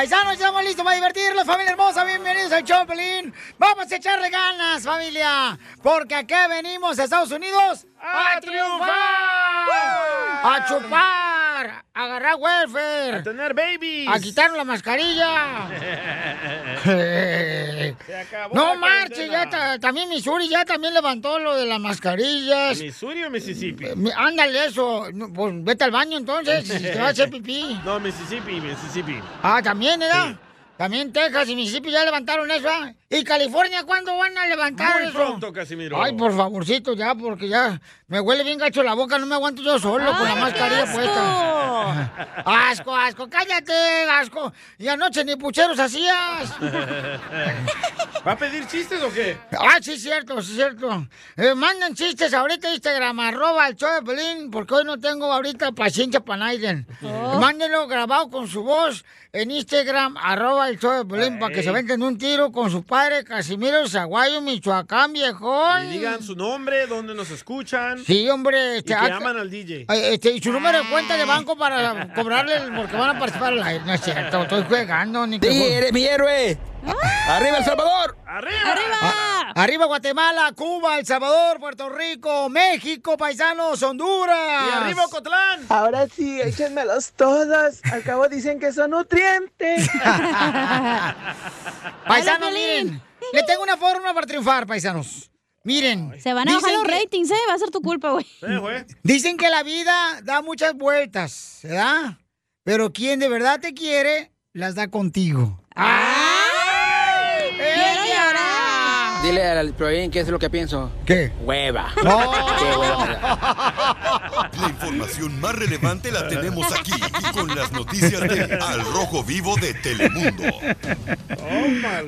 Paisanos, ya estamos listos para divertirnos, familia hermosa. Bienvenidos al Choplin. Vamos a echarle ganas, familia. Porque aquí venimos a Estados Unidos ¡A triunfar! a chupar, a agarrar welfare, A tener babies. a quitarnos la mascarilla. Se acabó no la marches, cuarentena. Ya también Missouri ya también levantó lo de las mascarillas. ¿Missouri o Mississippi? Eh, mi- Ándale eso, pues vete al baño entonces, te vas a hacer pipí. No, Mississippi, Mississippi. Ah, también, ¿verdad? También Texas y Mississippi ya levantaron eso, ¿ah? ¿Y California cuándo van a levantar Muy eso? pronto, Casimiro. Ay, por favorcito, ya, porque ya me huele bien gacho la boca, no me aguanto yo solo con la mascarilla puesta. Asco, asco, cállate, asco. Y anoche ni pucheros hacías. ¿Va a pedir chistes o qué? Ah, sí, cierto, sí, cierto. Eh, mandan chistes ahorita a Instagram, arroba el show de Pelín, porque hoy no tengo ahorita paciencia para nadie. Oh. Mándenlo grabado con su voz en Instagram, arroba el show de Pelín, para que se venten un tiro con su padre, Casimiro Zaguayo, Michoacán, viejón. Y digan su nombre, dónde nos escuchan. Sí, hombre. Y este, que ah, aman al DJ. Ay, este, y su número de cuenta de banco para cobrarle el- porque van a participar al aire. No es cierto, estoy jugando. Ni que Sí, eres mi héroe. ¡Arriba El Salvador! ¡Arriba! Ah, arriba Guatemala, Cuba, El Salvador, Puerto Rico, México, paisanos, Honduras. ¡Y arriba Ocotlán! Ahora sí, échenmelos todos. Al cabo dicen que son nutrientes. Piolín. miren, le tengo una fórmula para triunfar, paisanos. Miren. Se van a bajar los ratings, ¿eh? Va a ser tu culpa, güey. Dicen que la vida da muchas vueltas, ¿verdad? Pero quien de verdad te quiere, las da contigo. ¡Quiero llorar! Dile al Proin qué es lo que pienso. ¿Qué? Hueva. No. Qué hueva. La información más relevante la tenemos aquí, con las noticias de Al Rojo Vivo de Telemundo.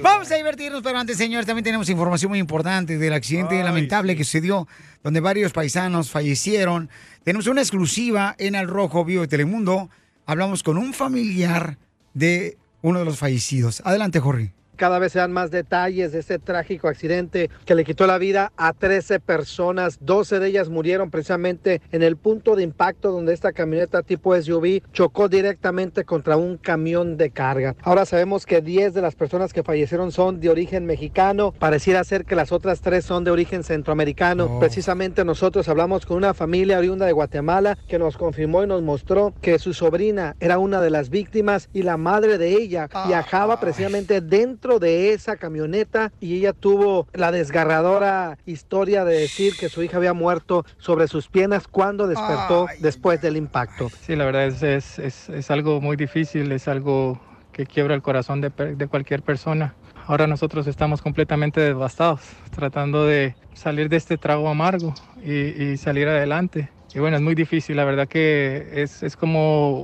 Vamos a divertirnos, pero antes, señor, también tenemos información muy importante del accidente lamentable que sucedió, donde varios paisanos fallecieron. Tenemos una exclusiva en Al Rojo Vivo de Telemundo. Hablamos con un familiar de uno de los fallecidos. Adelante, Jorge. Cada vez se dan más detalles de este trágico accidente que le quitó la vida a 13 personas. 12 de ellas murieron precisamente en el punto de impacto donde esta camioneta tipo SUV chocó directamente contra un camión de carga. Ahora sabemos que 10 de las personas que fallecieron son de origen mexicano. Pareciera ser que las otras 3 son de origen centroamericano. Precisamente nosotros hablamos con una familia oriunda de Guatemala que nos confirmó y nos mostró que su sobrina era una de las víctimas y la madre de ella viajaba precisamente dentro de esa camioneta y ella tuvo la desgarradora historia de decir que su hija había muerto sobre sus piernas cuando despertó después del impacto. Sí, la verdad es, es, es, es algo muy difícil, es algo que quiebra el corazón de, de cualquier persona. Ahora nosotros estamos completamente devastados, tratando de salir de este trago amargo y, y salir adelante. Y bueno, es muy difícil, la verdad que es, es como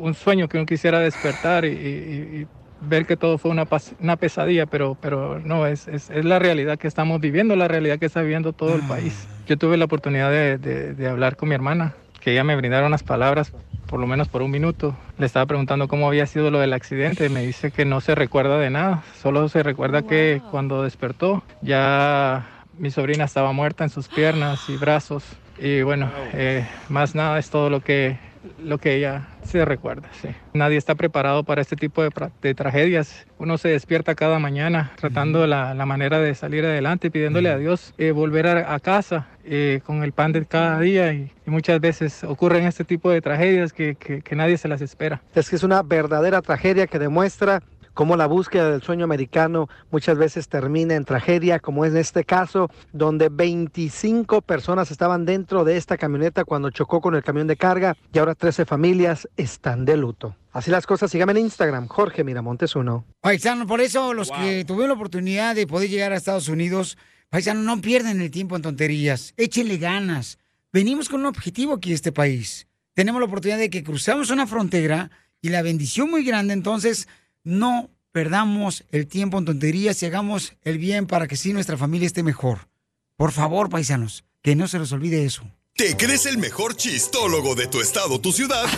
un sueño que uno quisiera despertar y, y- y ver que todo fue una, pas- una pesadilla, pero, pero no, es, es, es la realidad que estamos viviendo, la realidad que está viviendo todo el país. Yo tuve la oportunidad de, de- de hablar con mi hermana, que ella me brindaron unas palabras, por lo menos por un minuto. Le estaba preguntando cómo había sido lo del accidente, me dice que no se recuerda de nada, solo se recuerda que cuando despertó ya mi sobrina estaba muerta en sus piernas y brazos. Y bueno, eh, más nada es todo lo que, lo que ella se recuerda. Sí. Nadie está preparado para este tipo de, tragedias. Uno se despierta cada mañana tratando la, la manera de salir adelante, pidiéndole a Dios eh, volver a, a casa eh, con el pan de cada día. Y, y muchas veces ocurren este tipo de tragedias que, que- que nadie se las espera. Es que es una verdadera tragedia que demuestra cómo la búsqueda del sueño americano muchas veces termina en tragedia, como es en este caso, donde 25 personas estaban dentro de esta camioneta cuando chocó con el camión de carga y ahora 13 familias están de luto. Así las cosas, síganme en Instagram, Jorge Miramontes uno. Paisano, por eso los que tuvieron la oportunidad de poder llegar a Estados Unidos, paisano, no pierden el tiempo en tonterías, échenle ganas. Venimos con un objetivo aquí a este país. Tenemos la oportunidad de que cruzamos una frontera y la bendición muy grande, entonces no perdamos el tiempo en tonterías y hagamos el bien para que sí nuestra familia esté mejor. Por favor, paisanos, que no se les olvide eso. ¿Te crees el mejor chistólogo de tu estado, tu ciudad?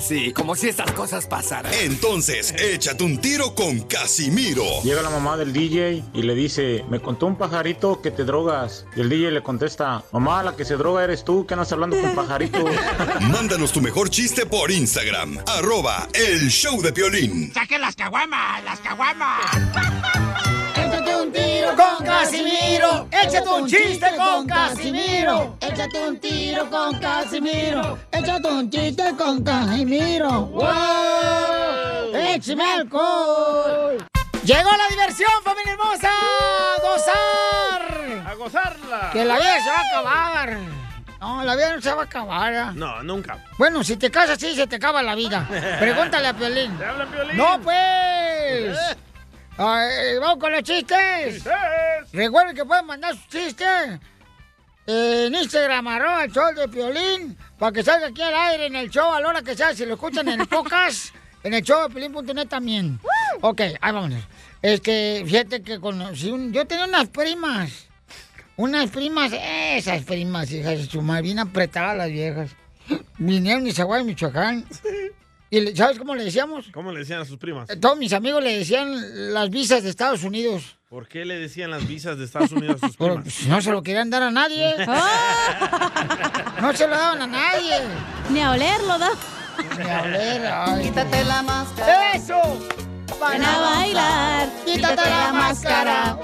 Sí, como si estas cosas pasaran. Entonces, échate un tiro con Casimiro. Llega la mamá del DJ y le dice, me contó un pajarito que te drogas. Y el DJ le contesta, mamá, la que se droga eres tú, que andas hablando con pajarito. Mándanos tu mejor chiste por Instagram, arroba el show de Piolín. ¡Saquen las caguamas! ¡Las caguamas! Échate un tiro con Casimiro. Échate un chiste con Casimiro. Échate un tiro con Casimiro. Échate un chiste con Casimiro. ¡Wow! ¡Échame alcohol! ¡Llegó la diversión, familia hermosa! ¡A gozar! ¡A gozarla! Que la vida se va a acabar. No, la vida no se va a acabar. ¿eh? No, nunca. Bueno, si te casas, sí, se te acaba la vida. Pregúntale a Piolín. ¿Te hablan, Piolín? ¡No, pues! Ay, vamos con los chistes. Recuerden que pueden mandar sus chistes en Instagram, arroba el show de Piolín, para que salga aquí al aire en el show a la hora que sea. Si lo escuchan en el podcast, en el show de Piolín.net también. Ok, ahí vamos. Es que, fíjate que conocí un... Yo tenía unas primas. Unas primas, esas primas, hijas de su madre, bien apretadas las viejas. Vinieron de Zaguay, Michoacán. ¿Y le- sabes cómo le decíamos? ¿Cómo le decían a sus primas? Eh, Todos mis amigos le decían las visas de Estados Unidos. ¿Por qué le decían las visas de Estados Unidos a sus primas? pues, no se lo querían dar a nadie. No se lo daban a nadie. Ni a olerlo, ¿da? Ni a oler, ay. Quítate la máscara. ¡Eso! Ven a bailar. ¡Quítate la máscara!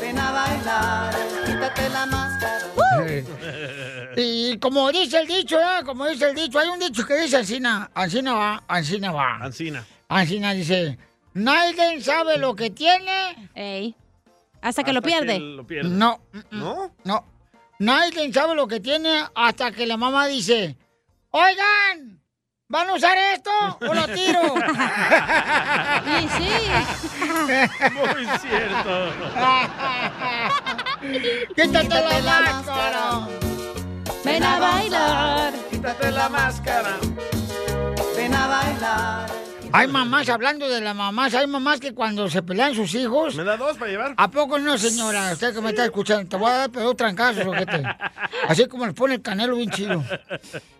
Ven a bailar. Quítate la máscara. Y como dice el dicho, ¿eh? como dice el dicho, hay un dicho que dice Ancina, Ancina va, Ancina va. Ancina. Ancina dice, nadie sabe lo que tiene. Ey. Hasta que lo pierde. lo pierde. No, ¿No? no. Nadie sabe lo que tiene hasta que la mamá dice, oigan, ¿van a usar esto o lo tiro? Sí, sí. Muy cierto. Quítate la máscara. Ven a bailar. Quítate la máscara. Ven a bailar. Hay mamás, hablando de las mamás, hay mamás que cuando se pelean sus hijos... ¿Me da dos para llevar? ¿A poco no, señora? Usted que me está escuchando, te voy a dar pero trancazos, ojete. Así como le pone el canelo bien chido.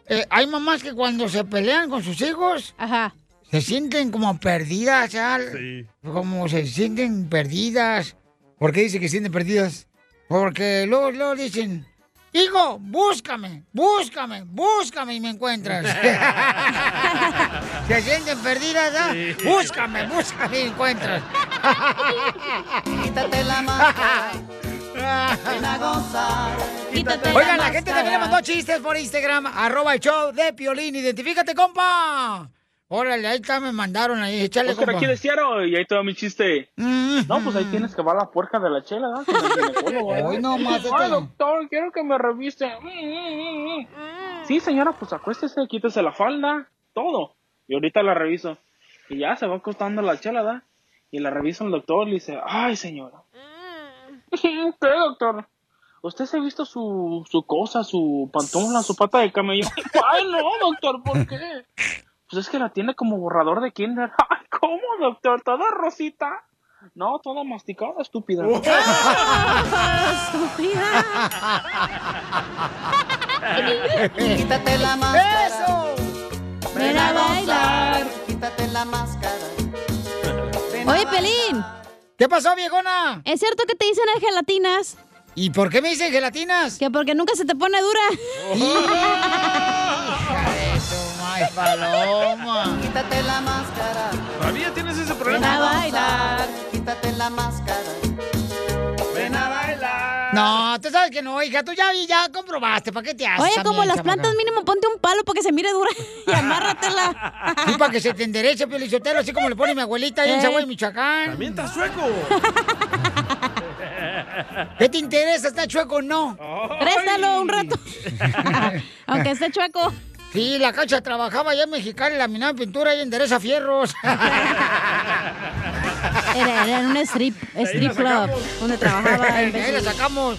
Eh, hay mamás que cuando se pelean con sus hijos, Ajá. se sienten como perdidas, ya. Sí. Como se sienten perdidas. ¿Por qué dice que se sienten perdidas? Porque luego, luego dicen, hijo, búscame, búscame, búscame y me encuentras. se sienten perdidas, ¿ah? Sí. Búscame, búscame y me encuentras. Quítate la máscara. Quítate Oigan, la la gente también le mandó chistes por Instagram, arroba el show de Piolín. Identifícate, compa. Órale, ahí está, me mandaron ahí, échale, Oscar, compa. aquí de Seattle, y ahí te va mi chiste. Mm. No, pues ahí tienes que va la puerca de la chela, ginecólogo, ¿verdad? Hoy no más, Ay, este- doctor, quiero que me reviste. Sí, señora, pues acuéstese, quítese la falda, todo. Y ahorita la reviso. Y ya se va acostando la chela, ¿verdad? Y la revisa el doctor y le dice, ay, señora. ¿Qué, doctor? ¿Usted se ha visto su, su cosa, su pantufla, su pata de camello? Ay, no, doctor, ¿por qué? Pues es que la tiene como borrador de kinder. Ay, ¿cómo, doctor? ¿Toda rosita? No, toda masticada, estúpida. Quítate la máscara. ¡Eso! Ven a bailar. Quítate la máscara. Oye. Pelín, ¿Qué pasó, viejona? ¿es cierto que te dicen el gelatinas? ¿Y por qué me dicen gelatinas? Que porque nunca se te pone dura. Madre, paloma. Quítate la máscara. ¿Todavía tienes ese Ven problema? a bailar. Quítate la máscara. Ven a bailar. No, tú sabes que no, hija, tú ya, ya comprobaste, ¿para qué te haces? Oye, como las plantas mínimo ponte un palo para que se mire dura y amárratela. Sí, para que se te enderece, Piolichotelo, así como le pone mi abuelita ahí en Eh. Zaguay, Michoacán. También está sueco. ¿Qué te interesa? ¿Está chueco o no? Préstalo un rato. Aunque esté chueco. Sí, la cacha trabajaba allá en Mexicali, laminaba pintura y endereza fierros. Era, era en un strip, strip club donde trabajaba. Ahí la sacamos.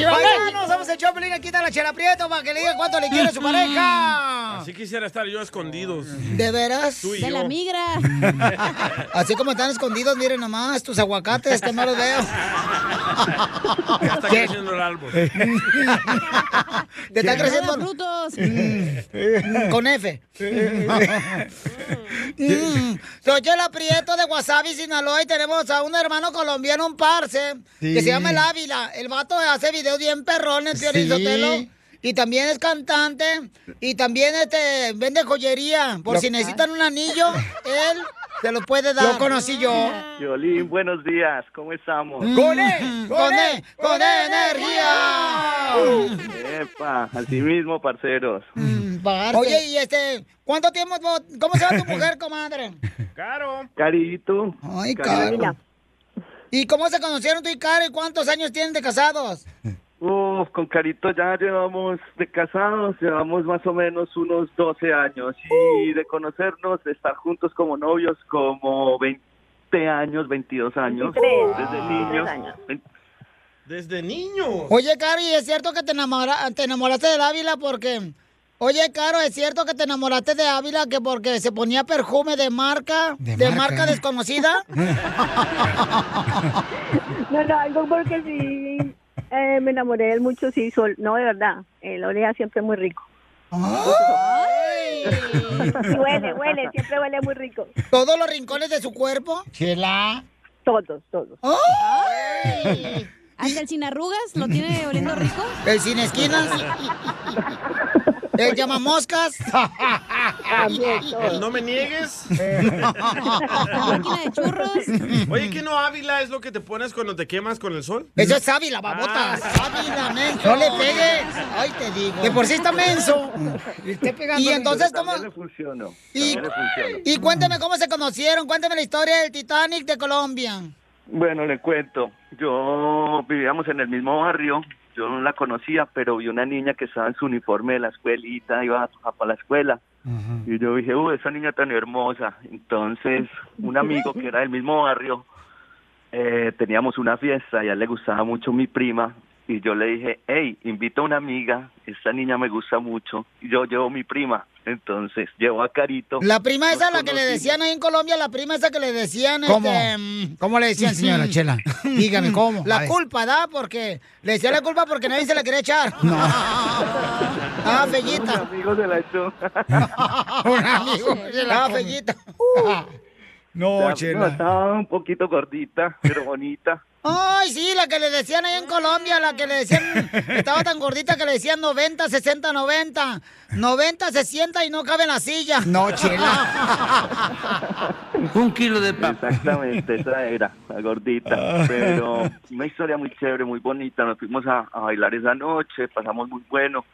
Y vamos, vamos a echar pelín aquí está la chela prieto para que le diga cuánto le quiere a su pareja. Así quisiera estar yo escondidos. ¿De veras? Tú y De la yo. migra. Así como están escondidos, miren nomás, tus aguacates que no los veo. Ya está creciendo el árbol. Te está creciendo. frutos. Mm, Con F. Mm, Soy Chela Prieto de Wasabi, Sinaloa, y tenemos a un hermano colombiano, un parce, Sí. que se llama El Ávila. El vato hace videos bien perrones, Piolín Sí. Sotelo. Y también es cantante. Y también este vende joyería. Por Lo- si necesitan un anillo, él se lo puede dar. Lo conocí yo. Violín, buenos días, ¿cómo estamos? ¡Con E! ¡Con E! ¡Con energía! Epa, así mismo, parceros. Oye, y este, ¿cuánto tiempo, cómo se llama tu mujer, comadre? Caro. Carito. Ay, Caro. ¿Y cómo se conocieron tú y Caro y cuántos años tienen de casados? Uf, con Carito ya llevamos de casados, llevamos más o menos unos 12 años y de conocernos, de estar juntos como novios como 20 años, 22 años, 23, desde 23 niños. años. Desde niño. Oye, Caro, ¿y es cierto que te, enamora- te enamoraste del Ávila porque... Oye, Caro, ¿es cierto que te enamoraste de Ávila que porque se ponía perfume de marca, de, De marca. marca. desconocida? No, no, algo porque sí eh, me enamoré de él mucho, sí, sol, no, de verdad. Él olía siempre muy rico. Y huele, huele, siempre huele muy rico. ¿Todos los rincones de su cuerpo? Chela. Todos, todos. Ay. Hasta el sin arrugas lo tiene oliendo rico. ¿El sin esquinas? ¿El llamamoscas? No me niegues. máquina de churros. Oye, ¿qué no Ávila es lo que te pones cuando te quemas con el sol? Eso es Ávila, babota. Ah. Ávila, menso. No le pegues. Ay, te digo. De por sí está menso. Y, entonces, ¿cómo? También le funcionó. Y, le funcionó. y cuénteme cómo se conocieron. Cuénteme la historia del Titanic de Colombia. Bueno, le cuento. Yo vivíamos en el mismo barrio. Yo no la conocía, pero vi una niña que estaba en su uniforme de la escuelita, iba a, a la escuela. Y yo dije, uy, esa niña tan hermosa. Entonces, un amigo que era del mismo barrio, eh, teníamos una fiesta y a él le gustaba mucho mi prima. Y yo le dije, hey, invita a una amiga, esta niña me gusta mucho. Y yo llevo mi prima. Entonces, llevo a Carito. La prima esa, la que le decían ahí en Colombia, la prima esa que le decían... ¿Cómo? Este, ¿Cómo le decían, señora Chela? Dígame, ¿cómo? La culpa, ¿da? Porque le decían la culpa porque nadie se la quería echar. Ah, Fellita. Un amigo se la echó. Un amigo se la Ah, Fellita. No, Ya, Chela. estaba un poquito gordita, pero bonita. Ay, sí, la que le decían ahí en Colombia, la que le decían, estaba tan gordita que le decían 90, 60, 90. 90, 60 y no cabe en la silla. No, Un kilo de papa. Exactamente, esa era, la gordita. Pero una historia muy chévere, muy bonita. Nos fuimos a, a bailar esa noche, pasamos muy bueno.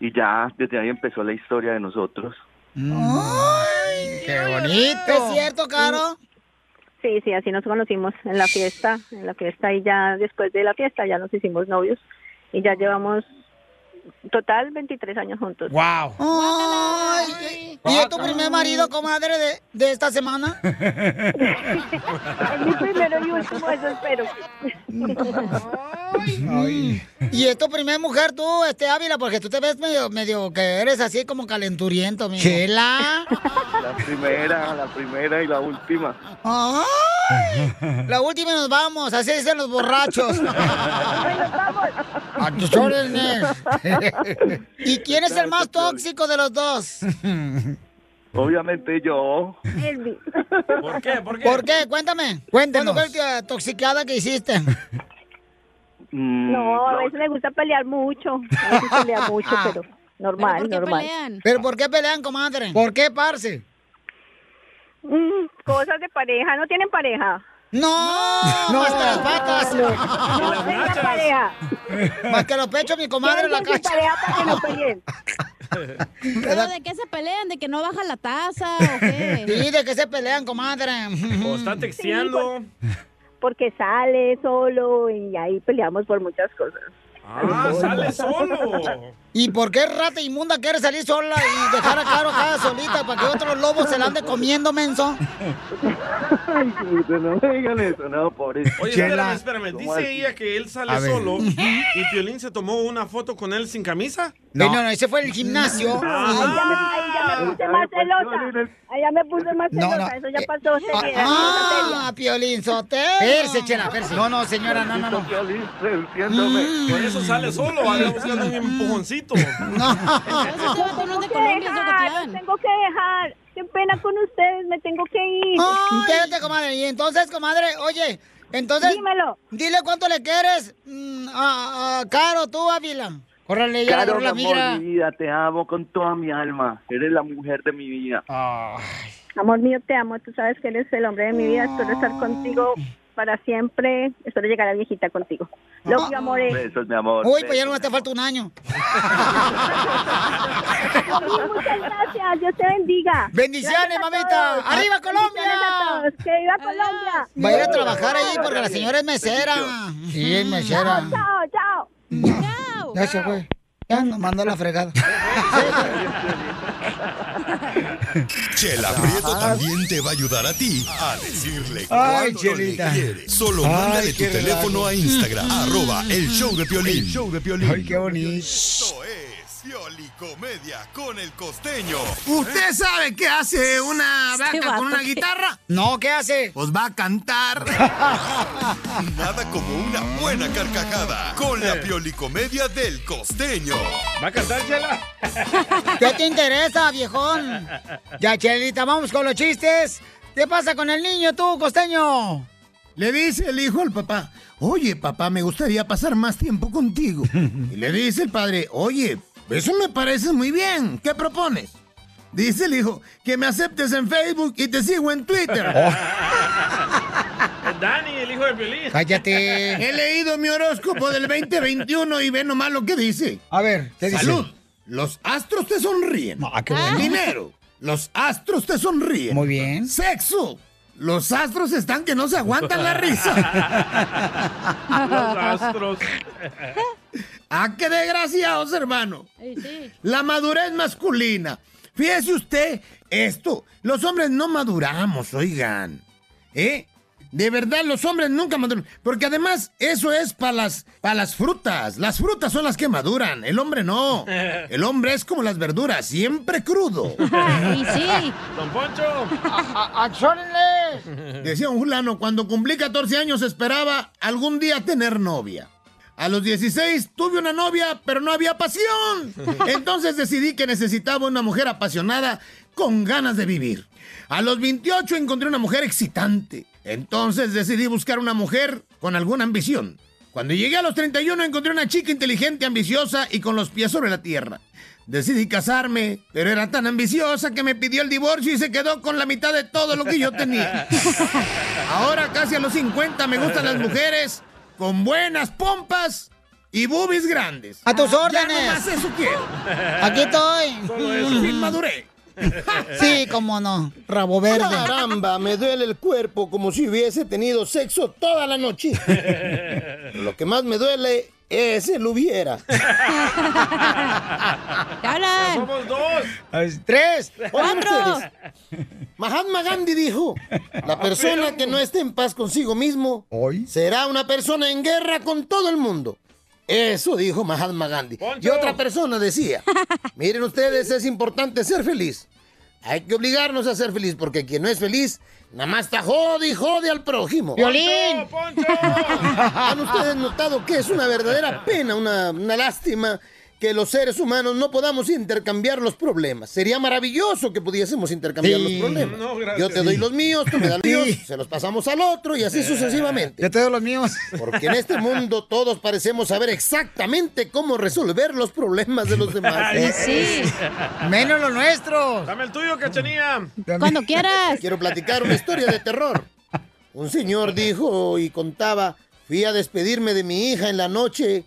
Y ya desde ahí empezó la historia de nosotros. ¡Ay, qué bonito! ¿Es cierto, Caro? Sí, sí, así nos conocimos en la fiesta, en la fiesta y ya después de la fiesta ya nos hicimos novios y ya llevamos total 23 años juntos. ¡Wow! Ay, ¿Y es tu primer marido, comadre, de, de esta semana? Es mi primero y último, eso espero. ¿Y es tu primer mujer tú, este Ávila? Porque tú te ves medio, medio que eres así como calenturiento, amigo. Chela. La primera, la primera y la última. ¡Ay! La última y nos vamos, así dicen los borrachos. A tus órdenes. ¿Y quién es el más tóxico de los dos? Obviamente yo. ¿Por qué? ¿Por qué? ¿Por qué? Cuéntame. Cuéntenos. ¿Cuándo fue la toxicada que hiciste? Mm, No, a veces me gusta pelear mucho, a veces pelea mucho, pero normal, normal. ¿Pero por qué pelean, comadre? ¿Por qué, parce? Mm, cosas de pareja, ¿no tienen pareja? No, más que las patas. No, no tenga pareja. Más que los pechos, mi comadre en la cacha. pareja para que no peleen. ¿Pero de qué se pelean? ¿De que no baja la taza o qué? Sí, de que se pelean, comadre. O está texteando. Porque sale solo y ahí peleamos por muchas cosas. Ah, sale solo. ¿Y por qué rata inmunda quiere salir sola y dejar a Caro acá solita para que otros lobos se la ande comiendo, menso? Ay, no me digan eso, no, pobre. Oye, espérame, espérame. Dice ella que él sale solo y Piolín se tomó una foto con él sin camisa. No, no, no, ese fue el gimnasio. Ahí ya me, ahí ya me puse más celosa. Ahí ya me puse más celosa. no. Eso ya pasó. seriedad, Ah, Piolín Sotelo. Perse, chela, perse. No, no, señora, no, no, no. Por eso sale solo, anda buscando un empujoncito. No. Tengo que dejar, tengo que dejar. Qué pena con ustedes, me tengo que ir. Ay, Quédate, comadre. Y entonces, comadre, oye, entonces. Dímelo. Dile cuánto le quieres mm, a, a Caro, tú, Ávila. Córrele, ya Caro, la mi amor, mi vida, te amo con toda mi alma. Eres la mujer de mi vida. Amor mío, te amo. Tú sabes que eres el hombre de mi vida. Espero estar contigo para siempre. Espero llegar a viejita contigo. Lo que amores. Besos, mi amor. Uy, pues ya no te falta un año. Muchas gracias. Dios te bendiga. Bendiciones, Gracias mamita. ¡Arriba, Colombia! A todos. ¡Que viva Colombia! Va a ir a trabajar ahí porque la señora es mesera. Sí, es mesera. Chao, chao. Chao. Ya se fue. Ya nos mandó la fregada. Chela Prieto también te va a ayudar a ti a decirle cuánto le quieres. Solo Ay, mándale tu teléfono a Instagram, arroba el show de Piolín. El show de Piolín. Ay, qué bonito. Esto es Piolicomedia con el costeño. ¿Usted sabe qué hace una Este vaca con una que- guitarra? No, ¿qué hace? Pues va a cantar. Nada como una buena carcajada con la Piolicomedia del costeño. ¿Va a cantar, Chela? ¿Qué te interesa, viejón? Ya, Chelita, vamos con los chistes. ¿Qué pasa con el niño tú, costeño? Le dice el hijo al papá, oye papá, me gustaría pasar más tiempo contigo. Y le dice el padre, oye, eso me parece muy bien, ¿qué propones? Dice el hijo, que me aceptes en Facebook y te sigo en Twitter. Dani, el hijo de Piolín. Cállate. He leído mi horóscopo del 2021 y ve nomás lo que dice. A ver, ¿qué dice? Salud. Los astros te sonríen. Ah, qué bueno. Dinero. Los astros te sonríen. Muy bien. Sexo. Los astros están que no se aguantan la risa. Los astros. ¡Ah, qué desgraciados, hermano! La madurez masculina. Fíjese usted esto. Los hombres no maduramos, oigan. ¿Eh? De verdad, los hombres nunca maduran. Porque además, eso es para las, pa' las frutas. Las frutas son las que maduran. El hombre no. El hombre es como las verduras, siempre crudo. Y sí. Don Poncho. ¡Achórenle! Decía un fulano, cuando cumplí 14 años esperaba algún día tener novia. A los 16 tuve una novia, pero no había pasión. Entonces decidí que necesitaba una mujer apasionada con ganas de vivir. A los 28 encontré una mujer excitante. Entonces decidí buscar una mujer con alguna ambición. Cuando llegué a los 31 encontré una chica inteligente, ambiciosa y con los pies sobre la tierra. Decidí casarme, pero era tan ambiciosa que me pidió el divorcio y se quedó con la mitad de todo lo que yo tenía. Ahora casi a los 50 me gustan las mujeres con buenas pompas y boobies grandes. A tus Ya órdenes. nomás eso quiero. Aquí estoy. Solo eso. Sí, cómo no. Rabo verde. Caramba, me duele el cuerpo como si hubiese tenido sexo toda la noche. Lo que más me duele es el hubiera. Ya somos dos. Tres. Ustedes, Mahatma Gandhi dijo, la persona que no esté en paz consigo mismo será una persona en guerra con todo el mundo. Eso dijo Mahatma Gandhi. Y otra persona decía, miren ustedes, es importante ser feliz. Hay que obligarnos a ser feliz porque quien no es feliz, nada más está jode y jode al prójimo. ¡Violín! ¿Han ustedes notado que es una verdadera pena, una, una lástima que los seres humanos no podamos intercambiar los problemas? Sería maravilloso que pudiésemos intercambiar Sí. los problemas. No. Yo te doy los míos, tú me das los Sí. míos, se los pasamos al otro y así sucesivamente. Yo te doy los míos. Porque en este mundo todos parecemos saber exactamente cómo resolver los problemas de los demás. Ay, sí. Menos los nuestros. Dame el tuyo, cachanía. Cuando quieras. Quiero platicar una historia de terror. Un señor dijo y contaba, fui a despedirme de mi hija en la noche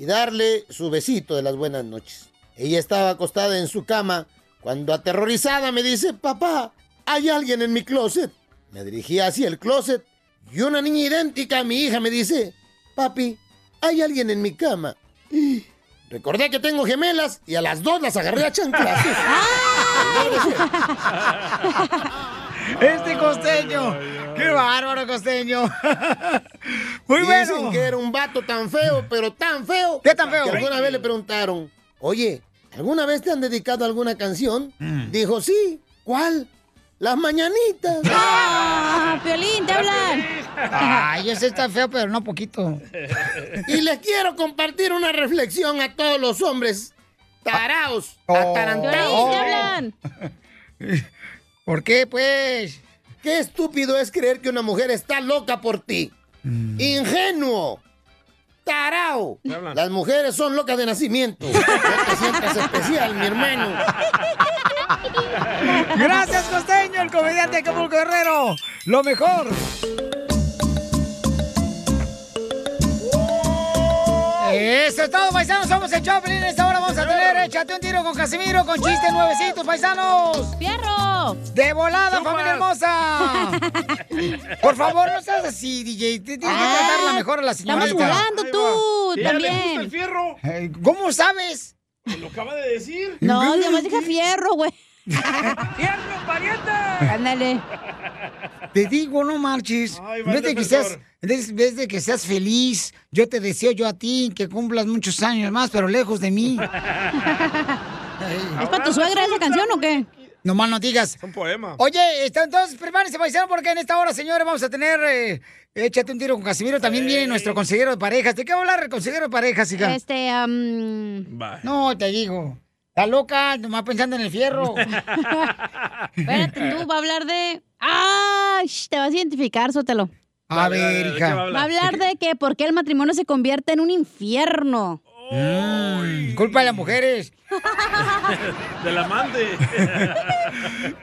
y darle su besito de las buenas noches. Ella estaba acostada en su cama cuando aterrorizada me dice, papá, hay alguien en mi closet. Me dirigí hacia el closet y una niña idéntica a mi hija me dice, papi, hay alguien en mi cama. Y recordé que tengo gemelas y a las dos las agarré a chanclas. Este costeño. Qué bárbaro, costeño. Muy Dicen bueno. que era un vato tan feo, pero tan feo. ¿Qué tan feo? Que alguna vez le preguntaron, oye, ¿alguna vez te han dedicado alguna canción? Mm. Dijo, sí. ¿Cuál? Las mañanitas. ¡Ah! Piolín, te hablan. Ay, ese está feo, pero no poquito. Y les quiero compartir una reflexión a todos los hombres taraos, Oh. atarantados. Piolín, te hablan. ¿Por qué, pues? Qué estúpido es creer que una mujer está loca por ti. Mm. Ingenuo. Tarao. Las mujeres son locas de nacimiento. No te sientas especial, mi hermano. Gracias, costeño, el comediante Acapulco Guerrero. Lo mejor. Eso es todo, paisanos. Somos el Choplin. En esta hora vamos a tener Échate un tiro con Casimiro con chistes nuevecitos, paisanos. ¡Fierro! De volada, familia hermosa. Por favor, no seas así, DJ. Te tienes que Ah, tratar la mejor a la señorita. estamos jugando tú, ¿Que le también. gusta el fierro? Eh, ¿Cómo sabes? Lo acaba de decir. No, además dije fierro, güey. ¡Fierro, pariente! Ándale. Te digo, no marches. Ay, de, que seas, en vez- en vez de que seas feliz, yo te deseo yo a ti que cumplas muchos años más, pero lejos de mí. ¿Es para tu suegra esa canción o qué? No más no digas. Es un poema. Oye, está- entonces prepárense, paisano, porque en esta hora, señores, vamos a tener eh, Échate un tiro con Casimiro. También viene nuestro consejero de parejas. ¿De qué va a hablar el consejero de parejas, hija? Este, am, No, te digo. Está loca, nomás pensando en el fierro. espérate, tú, va a hablar de... ¡Ah! Te vas a identificar, Sótelo. A ver, hija. Va a hablar de que por qué el matrimonio se convierte en un infierno. Mm, culpa de las mujeres. Del amante.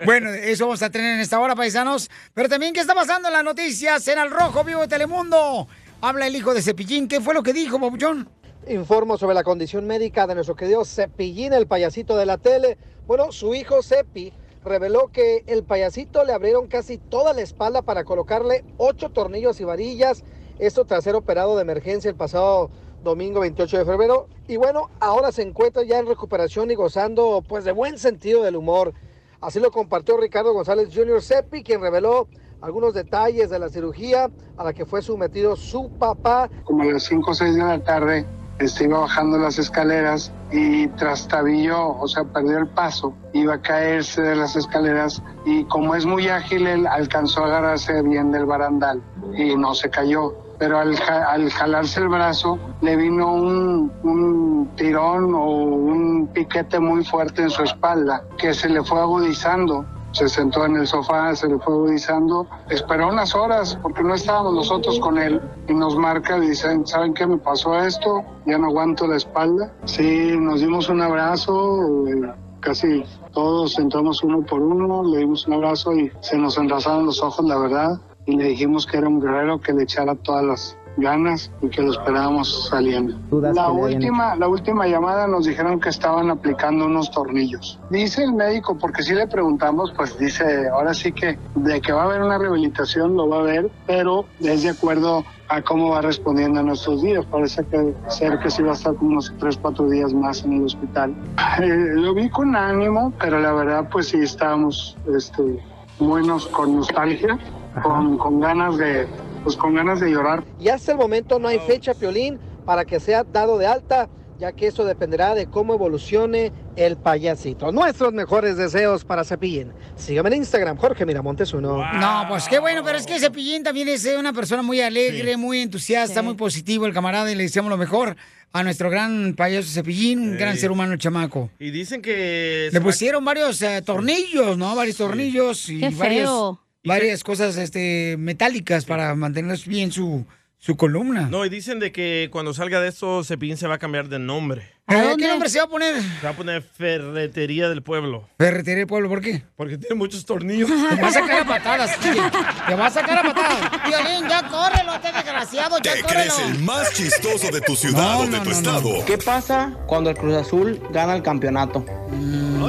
Bueno, eso vamos a tener en esta hora, paisanos. Pero también, ¿qué está pasando en las noticias en Al Rojo Vivo de Telemundo? Habla el hijo de Cepillín. ¿Qué fue lo que dijo, Papuchón? Informo sobre la condición médica de nuestro querido Cepillín, el payasito de la tele. Bueno, su hijo Cepi reveló que el payasito le abrieron casi toda la espalda para colocarle ocho tornillos y varillas. Esto tras ser operado de emergencia el pasado domingo 28 de febrero. Y bueno, ahora se encuentra ya en recuperación y gozando pues de buen sentido del humor. Así lo compartió Ricardo González Jr. Cepi, quien reveló algunos detalles de la cirugía a la que fue sometido su papá. como a las 5 o 6 de la tarde, este, iba bajando las escaleras y trastabilló, o sea, perdió el paso, iba a caerse de las escaleras y como es muy ágil, él alcanzó a agarrarse bien del barandal y no se cayó. Pero al, ja- al jalarse el brazo le vino un, un tirón o un piquete muy fuerte en su espalda que se le fue agudizando se sentó en el sofá, se le fue agudizando, esperó unas horas porque no estábamos nosotros con él y nos marca dicen, ¿saben qué me pasó esto? Ya no aguanto la espalda. Sí, nos dimos un abrazo, eh, casi todos entramos uno por uno, le dimos un abrazo y se nos enrasaron los ojos, la verdad, y le dijimos que era un guerrero que le echara todas las ganas y que lo esperábamos saliendo. La última, la última llamada nos dijeron que estaban aplicando unos tornillos. Dice el médico, porque si le preguntamos, pues dice, ahora sí que de que va a haber una rehabilitación lo va a haber, pero es de acuerdo a cómo va respondiendo en nuestros días. Parece que ser que sí va a estar como unos tres, cuatro días más en el hospital. Eh, lo vi con ánimo, pero la verdad pues sí estábamos este, buenos con nostalgia, con, con ganas de, pues con ganas de llorar. Y hasta el momento no hay fecha, Piolín, para que sea dado de alta, ya que eso dependerá de cómo evolucione el payasito. Nuestros mejores deseos para Cepillín. Sígame en Instagram, Jorge Miramontes uno. No, pues qué bueno, pero es que Cepillín también es eh, una persona muy alegre, muy entusiasta, muy positivo, el camarada, y le deseamos lo mejor a nuestro gran payaso Cepillín, un Sí. gran ser humano, el chamaco. Y dicen que... Le pusieron varios eh, tornillos, ¿no? Varios tornillos y Qué varios- feo. Varias cosas este, metálicas para mantener bien su, su columna. No, y dicen de que cuando salga de esto, Cepillín se va a cambiar de nombre. ¿Qué nombre se va a poner? Se va a poner Ferretería del Pueblo. Ferretería del Pueblo, ¿por qué? Porque tiene muchos tornillos. Te va a sacar a patadas, DJ. Te va a sacar a patadas. Violín, ya córrelo, este desgraciado, ya ¿Te córrelo. crees el más chistoso de tu ciudad o de tu estado? ¿Qué pasa cuando el Cruz Azul gana el campeonato?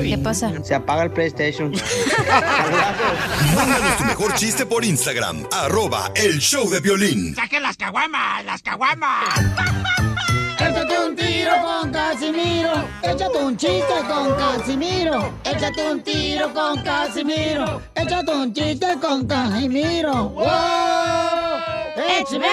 ¿Qué pasa? Se apaga el PlayStation. Mándanos tu mejor chiste por Instagram, arroba el show de violín. ¡Saquen las caguamas! ¡Las caguamas! Échate un tiro con Casimiro. Échate un chiste con Casimiro. Échate un tiro con Casimiro. Échate un chiste con Casimiro. ¡Wow! ¡Échame!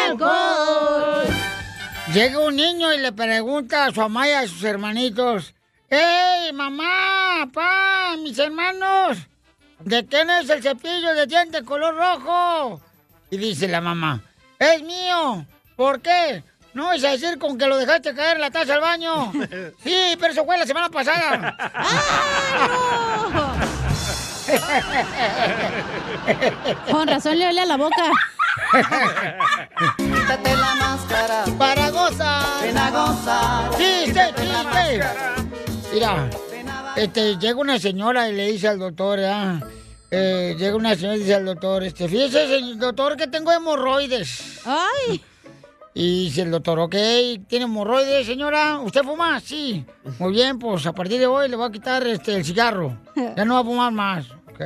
Llega un niño y le pregunta a su mamá y a sus hermanitos. ¡Ey, mamá, papá, mis hermanos! ¿De quién es el cepillo de dientes color rojo? Y dice la mamá, es mío. ¿Por qué? No es a decir con que lo dejaste caer en la taza al baño. Sí, pero eso fue la semana pasada. Con razón le olía la boca. Quítate la máscara. Para gozar. Ven a gozar. ¡Chiste, chiste! Mira, este, llega una señora y le dice al doctor, ah, eh, llega una señora y dice al doctor, este, fíjese, señor doctor, que tengo hemorroides. ¡Ay! Y dice el doctor, ok, ¿tiene hemorroides, señora? ¿Usted fuma? Sí. Muy bien, pues a partir de hoy le voy a quitar este, el cigarro. Ya no va a fumar más. Ok.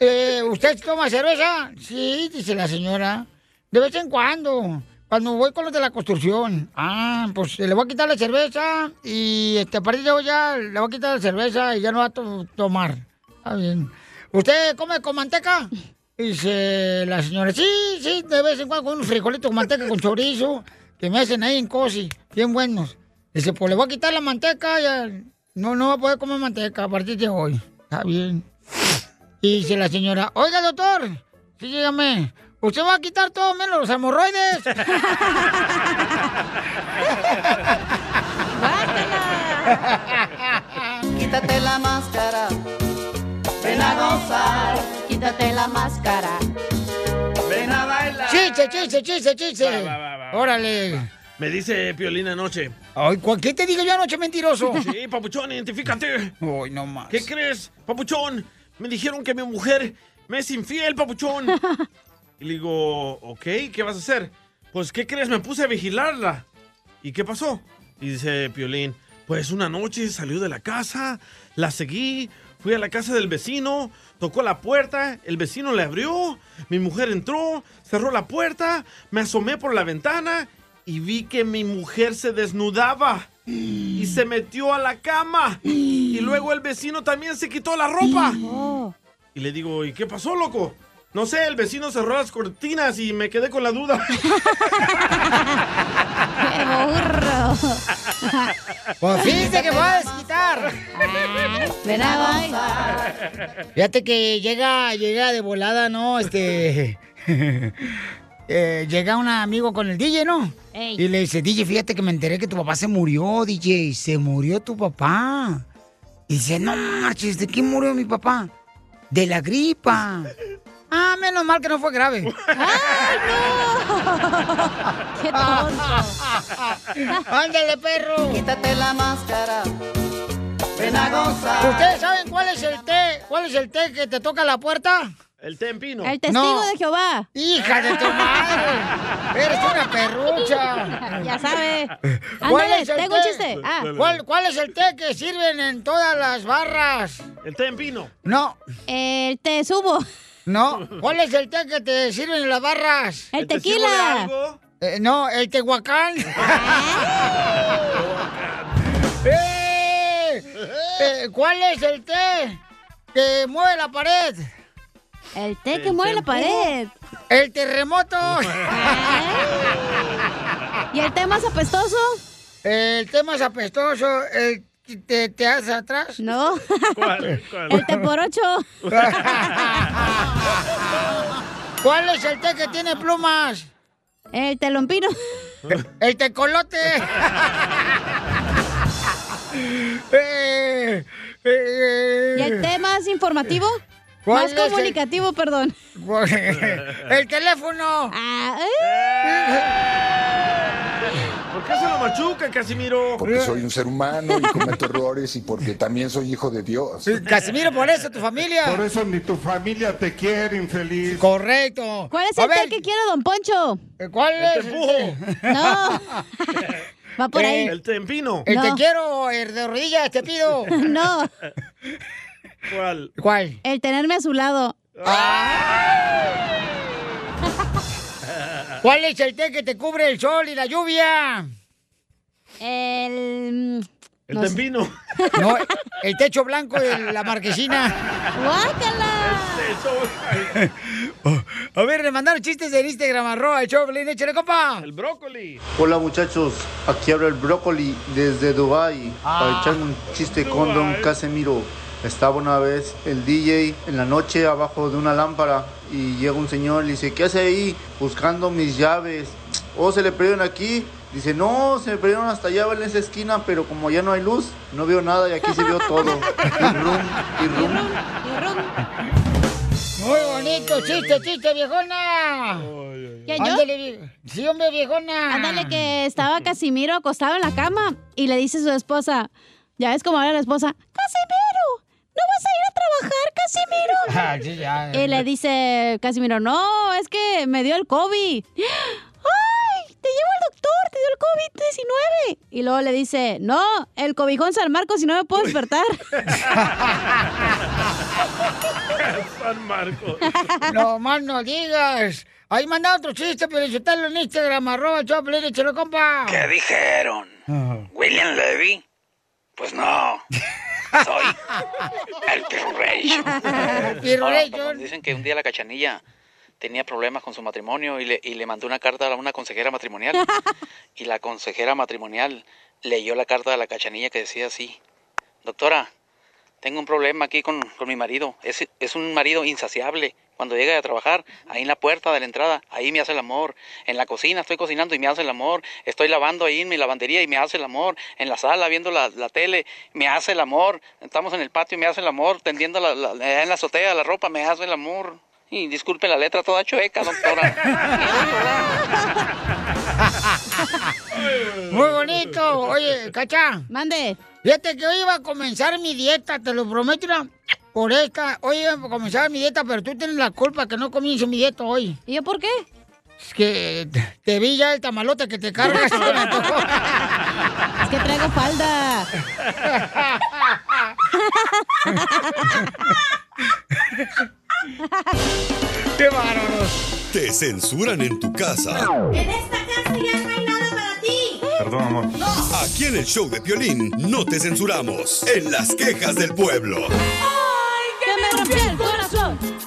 Eh, ¿Usted toma cerveza? Sí, dice la señora. De vez en cuando. Cuando voy con los de la construcción. Ah, pues le voy a quitar la cerveza y este, a partir de hoy ya le voy a quitar la cerveza y ya no va a to- tomar. Está bien. ¿Usted come con manteca? Dice la señora, sí, sí, de vez en cuando con unos frijolitos con manteca con chorizo que me hacen ahí en cosi, bien buenos. Dice, pues le voy a quitar la manteca, ya no, no va a poder comer manteca a partir de hoy. Está bien. Y dice la señora, oiga doctor, sí, dígame, ¿usted va a quitar todo menos los hemorroides? Quítate la máscara. Ven a gozar. Quítate la máscara. Ven a bailar. chiste, chiste, chiste, chiste. Va, va, va, va. Órale. Me dice Piolín anoche. Ay, ¿cu- ¿qué te digo yo anoche, mentiroso? Sí, papuchón, identifícate. Ay, no más. ¿Qué crees, papuchón? Me dijeron que mi mujer me es infiel, papuchón. Y le digo, ok, ¿qué vas a hacer? Pues, ¿qué crees? Me puse a vigilarla. ¿Y qué pasó? Y dice Piolín, pues una noche salió de la casa, la seguí, fui a la casa del vecino, tocó la puerta, el vecino le abrió, mi mujer entró, cerró la puerta, me asomé por la ventana y vi que mi mujer se desnudaba y se metió a la cama. Y luego el vecino también se quitó la ropa. Y le digo, ¿y qué pasó, loco? No sé, el vecino cerró las cortinas y me quedé con la duda. ¡Qué burro! Pues fíjate que va a desquitar. Ven. Fíjate que llega, llega de volada, ¿no? Este. eh, llega un amigo con el DJ, ¿no? Ey. Y le dice, DJ, fíjate que me enteré que tu papá se murió, DJ. Se murió tu papá. Y dice, no marches, ¿de qué murió mi papá? De la gripa. Ah, menos mal que no fue grave. ¡Qué tonto! ¡Ándale, perro! Quítate la máscara. Ven a gozar. ¿Ustedes saben cuál es el té? ¿Cuál es el té que te toca la puerta? El tempino. El testigo No. de Jehová. ¡Hija de tu madre! ¡Eres una perrucha! Ya sabe. ¿Cuál Ándale, es el tengo un té? chiste. Ah, ¿Cuál, ¿Cuál es el té que sirven en todas las barras? El tempino. No, el te subo. No. ¿Cuál es el té que te sirven en las barras? El ¿Te sirvo de tequila. algo? Eh, no, el tehuacán. ¡Eh! Eh, ¿Cuál es el té que mueve la pared? El té que mueve la pared. El terremoto. ¿Y el té más apestoso? El té más apestoso, el te, te hace atrás. No. ¿Cuál? ¿Cuál? El té por ocho. ¿Cuál es el té que tiene plumas? El telompino. El tecolote. Eh, eh, ¿Y el té más informativo? ¿Cuál Más el- comunicativo, perdón. el teléfono. Ah, eh. ¿Por qué se lo machuca, Casimiro? Porque soy un ser humano y cometo errores y porque también soy hijo de Dios. Casimiro, por eso, tu familia. Por eso ni tu familia te quiere, infeliz. Correcto. ¿Cuál es A el té que quiere Don Poncho? ¿Cuál El es? tempujo. No. Va por ahí. El tempino. El te quiero, el de rodillas, te pido. No. ¿Cuál? ¿Cuál? El tenerme a su lado. ¿Cuál es el té que te cubre el sol y la lluvia? El... El no sé. tempino. No, el techo blanco de la marquesina. A ver, le mandaron chistes en Instagram, arroba el Piolín, échale, compa. El brócoli. Hola muchachos, aquí habla el brócoli desde Dubai Ah. para echarme un chiste con Don Casemiro. Estaba una vez el DJ en la noche abajo de una lámpara y llega un señor y le dice, ¿qué hace ahí? Buscando mis llaves. ¿O se le perdieron aquí? Dice, no, se me perdieron hasta allá en esa esquina, pero como ya no hay luz, no veo nada y aquí se vio todo. Y rum, y rum. Muy bonito, chiste, chiste, viejona. ¿Qué, yo? Ándale, sí, hombre, viejona. Ándale, que estaba Casimiro acostado en la cama y le dice a su esposa, ya ves cómo habla la esposa, Casimiro, ¿no vas a ir a trabajar, Casimiro? Ah, sí, ya. Y le dice Casimiro, no, es que me dio el COVID. ¡Ay! Te llevo al doctor, te dio el COVID-19. Y luego le dice, no, el cobijón San Marcos, si no me puedo despertar. San Marcos. No más no digas. Ahí manda otro chiste, pero insultarlo en Instagram, arroba Piolín, échale, compa. ¿Qué dijeron? ¿William Levy? Pues no. Soy el como Dicen que un día la cachanilla tenía problemas con su matrimonio y le, y le mandó una carta a una consejera matrimonial. y la consejera matrimonial leyó la carta de la cachanilla que decía así: Doctora, tengo un problema aquí con, con mi marido. Es, es un marido insaciable. Cuando llega a trabajar, ahí en la puerta de la entrada, ahí me hace el amor. En la cocina estoy cocinando y me hace el amor. Estoy lavando ahí en mi lavandería y me hace el amor. En la sala viendo la, la tele, me hace el amor. Estamos en el patio y me hace el amor. Tendiendo la, la- en la azotea la ropa, me hace el amor. Y disculpe la letra toda chueca, doctora. Muy bonito. Oye, Cacha. Mande. Fíjate que hoy iba a comenzar mi dieta, te lo prometo. Por esta, hoy iba a comenzar mi dieta, pero tú tienes la culpa que no comienzo mi dieta hoy. ¿Y yo por qué? Es que te- vi ya el tamalote que te cargas. Es que traigo falda. ¡Qué bárbaros! Te censuran en tu casa. En esta casa ya no hay nada para ti. Perdón, amor. Aquí en el show de Piolín no te censuramos. En las quejas del pueblo. ¡Que me rompió el corazón!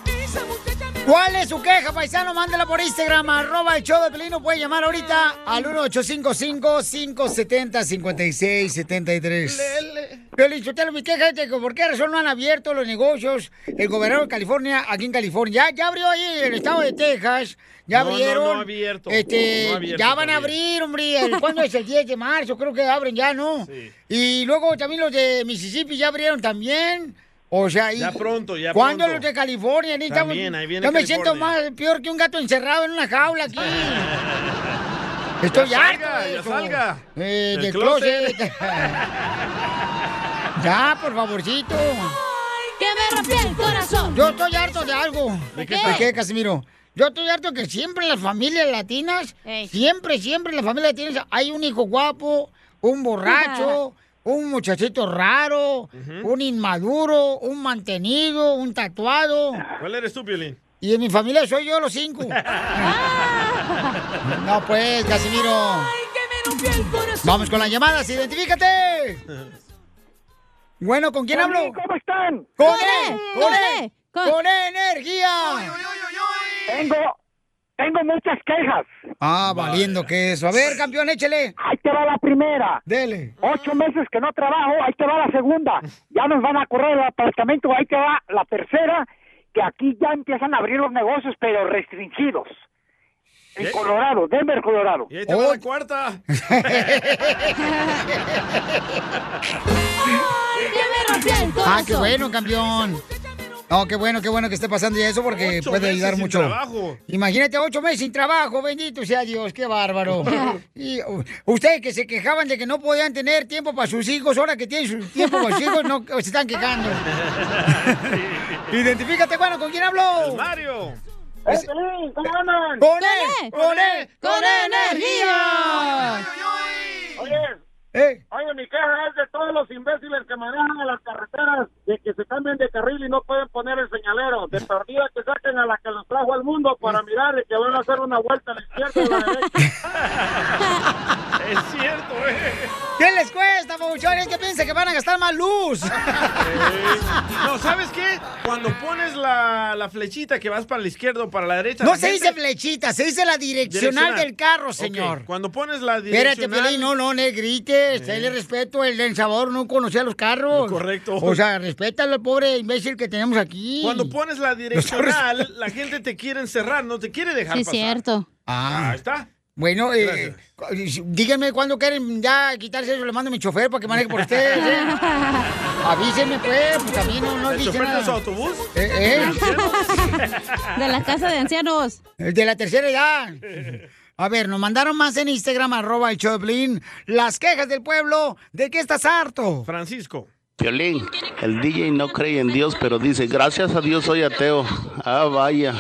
¿Cuál es su queja, paisano? Mándela por Instagram, arroba el show de Pelino. Puede llamar ahorita al 1855-570-5673. Piolín, Sotelo, mi queja es de que por qué razón no han abierto los negocios el gobernador de California aquí en California. Ya, ya abrió ahí el estado de Texas. Ya No, no, abrieron. no abierto. Este, No abierto ya van a abrir, hombre. El- ¿Cuándo es el 10 de marzo? Creo que abren ya, ¿no? Y luego también los de Mississippi ya abrieron también. O sea, y- Ya pronto, ya ¿Cuándo pronto. los de California? Ni estamos- También, ahí viene Yo me siento más peor que un gato encerrado en una jaula aquí. Estoy Ya harto salga, de ya salga. Eh, Del del closet. closet. ya, por favorcito. ¡Que me rompió el corazón! Yo estoy harto de algo. ¿De qué? ¿De qué, Casimiro? Yo estoy harto que siempre en las familias latinas, siempre, siempre en las familias latinas hay un hijo guapo, un borracho, un muchachito raro, un inmaduro, un mantenido, un tatuado. ¿Cuál eres tú, Piolín? Y en mi familia soy yo los cinco. no, pues, Casimiro. Vamos con las llamadas, identifícate. Bueno, ¿con quién Con hablo? ¿Cómo están? ¡Con Con él! él, ¡Con con él! él, ¡Con energía! Tengo, tengo muchas quejas. Ah, valiendo que eso. A ver, campeón, échele. Ahí te va la primera. Dele. Ocho meses que no trabajo, ahí te va la segunda. Ya nos van a correr el apartamento, ahí te va la tercera, que aquí ya empiezan a abrir los negocios, pero restringidos. En Colorado, Denver, Colorado. Y ahí te va la cuarta. Ah, qué bueno, campeón. No, qué bueno, qué bueno que esté pasando ya eso porque Ocho puede meses ayudar sin mucho. trabajo. Imagínate ocho meses sin trabajo, bendito sea Dios, qué bárbaro. y uh, ustedes que se quejaban de que no podían tener tiempo para sus hijos, ahora que tienen su tiempo para sus hijos, no, se están quejando. Identifícate, bueno, ¿con quién habló? Mario. Es- ¿Cómo andan? ¡Con él! ¡Con él! ¡Con energía! Oye, Eh. oye, mi queja es de todos los imbéciles que manejan a las carreteras, de que se cambien de carril y no pueden poner el señalero. De perdida que saquen a la que los trajo al mundo para mirar y que van a hacer una vuelta a la izquierda y a la derecha. Es cierto, eh. ¿Qué les cuesta, pabuchones? ¿Qué piensan que van a gastar más luz? No, ¿sabes qué? Cuando pones la, la flechita que vas para la izquierda o para la derecha. No la se gente- dice flechita, se dice la direccional, del carro, señor. Cuando pones la Espérate, direccional... Pelín, no, no, negrites, dale respeto, el del sabor no conocía los carros. Correcto. O sea, respétalo al pobre imbécil que tenemos aquí. Cuando pones la direccional, la gente te quiere encerrar, no te quiere dejar Sí, pasar. cierto. Ah. Ahí está. Bueno, eh, díganme cuándo quieren ya quitarse eso, le mando a mi chofer para que maneje por ustedes. ¿eh? Avísenme, pues, pues también no, no ¿El dicen chofer de su autobús? Eh, eh. De la casa de ancianos. El de la tercera edad. A ver, nos mandaron más en Instagram, arroba el Choplin, las quejas del pueblo. ¿De qué estás harto? Francisco. Piolín, el DJ no cree en Dios, pero dice, gracias a Dios soy ateo. Ah, vaya.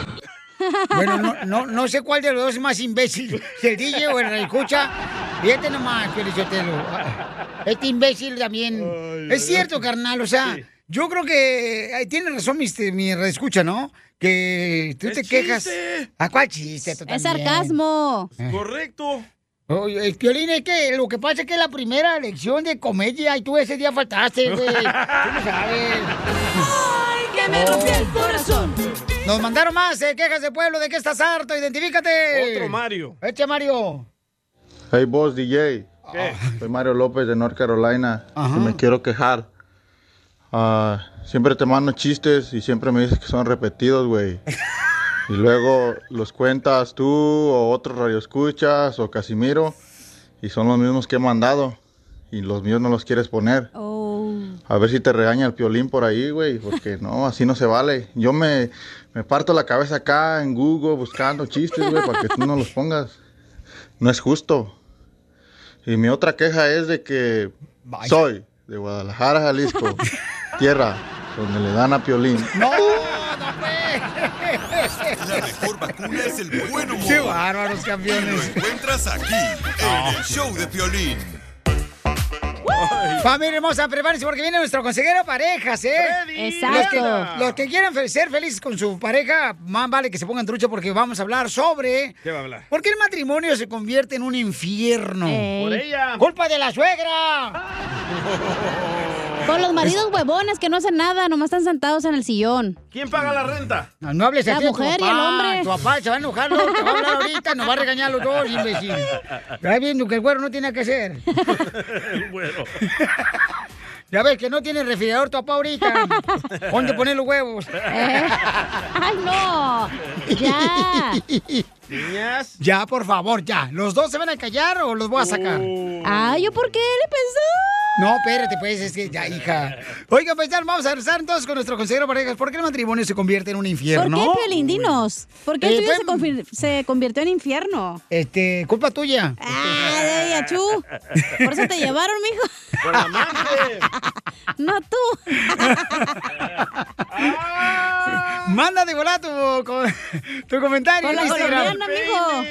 Bueno, no, no, no sé cuál de los dos es más imbécil, si el DJ o el escucha. Fíjate nomás, Felicitelo. Este imbécil también. es cierto, carnal, o sea, yo creo que ay, tiene razón mi, mi escucha, ¿no? Que tú te quejas. ¿A cuál chiste? tú Es sarcasmo. Correcto. Oye, el Piolín, es que lo que pasa es que es la primera lección de comedia y tú ese día faltaste, güey. Tú no sabes. Ay, que me rompió el corazón. Nos mandaron más eh, quejas de pueblo. ¿De qué estás harto? Identifícate. Otro Mario. Eche, Mario. Hey, boss DJ. Soy Mario López de North Carolina y me quiero quejar. Ah, siempre te mando chistes y siempre me dices que son repetidos, güey. Y luego los cuentas tú o otros radioescuchas o Casimiro y son los mismos que he mandado y los míos no los quieres poner. A ver si te regaña el piolín por ahí, güey, porque no, así no se vale. Yo me, me parto la cabeza acá en Google buscando chistes, güey, para que tú no los pongas. No es justo. Y mi otra queja es de que soy de Guadalajara, Jalisco, tierra donde le dan a piolín. No, La mejor vacuna es el buen humor. Qué bárbaros, Y campeones. lo encuentras aquí, en el show de Piolín. Familia hermosa, prepárense porque viene nuestro consejero parejas, ¿eh? Exacto. Los que, los que quieran fe- ser felices con su pareja, más vale que se pongan trucha porque vamos a hablar sobre ¿Qué va a hablar? por qué el matrimonio se convierte en un infierno. Ey. Por ella. ¡Culpa de la suegra! Con los maridos huevones que no hacen nada, nomás están sentados en el sillón. ¿Quién paga la renta? No, no hables La así de tu mujer y el papá. hombre. Tu papá se va a enojar, te va a hablar ahorita, nos va a regañar a los dos, imbécil. Ya viendo que el güero no tiene que hacer. El güero. Ya ves que no tiene refrigerador tu papá ahorita. ¿Dónde poner los huevos? Eh. ¡Ay, no! ¡Ya! Niñas. Ya, por favor, ya. ¿Los dos se van a callar o los voy a sacar? Ah, ¿yo por qué le pensó? No, espérate, pues, es que ya, hija. Oiga, pues ya vamos a regresar entonces con nuestro consejero parejas. ¿Por qué el matrimonio se convierte en un ¿Por infierno? qué, Piolín? Dinos. ¿Por qué el Eh, tuyo se, pues- convirtió en infierno? Este, culpa tuya. ¡Ah, de achú! Por eso te llevaron, mijo. Por amante. No tú. Manda de volar tu, tu comentario Con en la Instagram. colombiana,